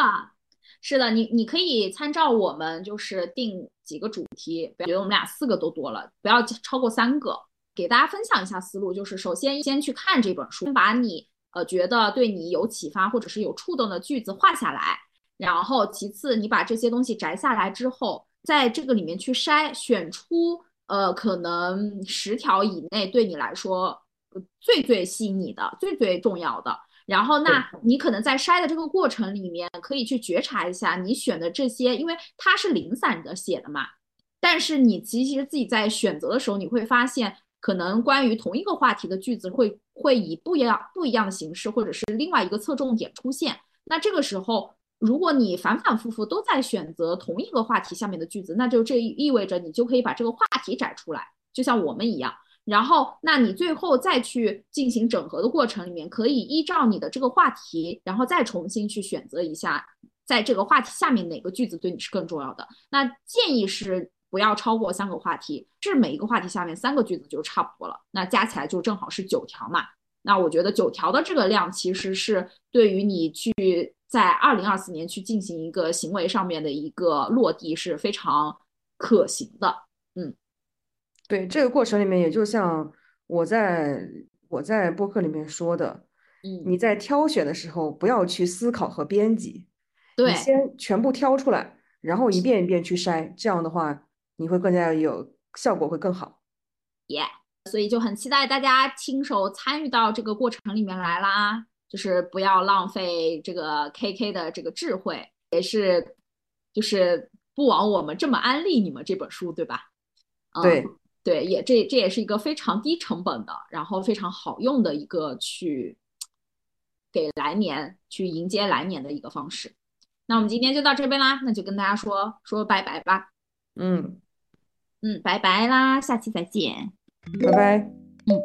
Speaker 3: 是的，你你可以参照我们就是定几个主题，不要觉得我们俩四个都多了，不要超过三个。给大家分享一下思路，就是首先先去看这本书，把你呃觉得对你有启发或者是有触动的句子画下来，然后其次你把这些东西摘下来之后，在这个里面去筛，选出呃可能十条以内对你来说呃最最吸引你的、最最重要的。然后，那你可能在筛的这个过程里面，可以去觉察一下你选的这些，因为它是零散的写的嘛。但是你其实自己在选择的时候，你会发现，可能关于同一个话题的句子会会以不一样不一样的形式，或者是另外一个侧重点出现。那这个时候，如果你反反复复都在选择同一个话题下面的句子，那就这意味着你就可以把这个话题摘出来，就像我们一样。然后，那你最后再去进行整合的过程里面，可以依照你的这个话题，然后再重新去选择一下，在这个话题下面哪个句子对你是更重要的。那建议是不要超过三个话题，是每一个话题下面三个句子就差不多了。那加起来就正好是九条嘛。那我觉得九条的这个量其实是对于你去在二零二四年去进行一个行为上面的一个落地是非常可行的。嗯。
Speaker 2: 对这个过程里面，也就像我在我在播客里面说的，
Speaker 3: 嗯，
Speaker 2: 你在挑选的时候不要去思考和编辑，
Speaker 3: 对，
Speaker 2: 你先全部挑出来，然后一遍一遍去筛，这样的话你会更加有效果，会更好。
Speaker 3: 耶，所以就很期待大家亲手参与到这个过程里面来啦，就是不要浪费这个 KK 的这个智慧，也是就是不枉我们这么安利你们这本书，对吧？
Speaker 2: 对。
Speaker 3: 对，也这这也是一个非常低成本的，然后非常好用的一个去给来年去迎接来年的一个方式。那我们今天就到这边啦，那就跟大家说说拜拜吧。
Speaker 2: 嗯
Speaker 3: 嗯，拜拜啦，下期再见，
Speaker 2: 拜拜。
Speaker 3: 嗯。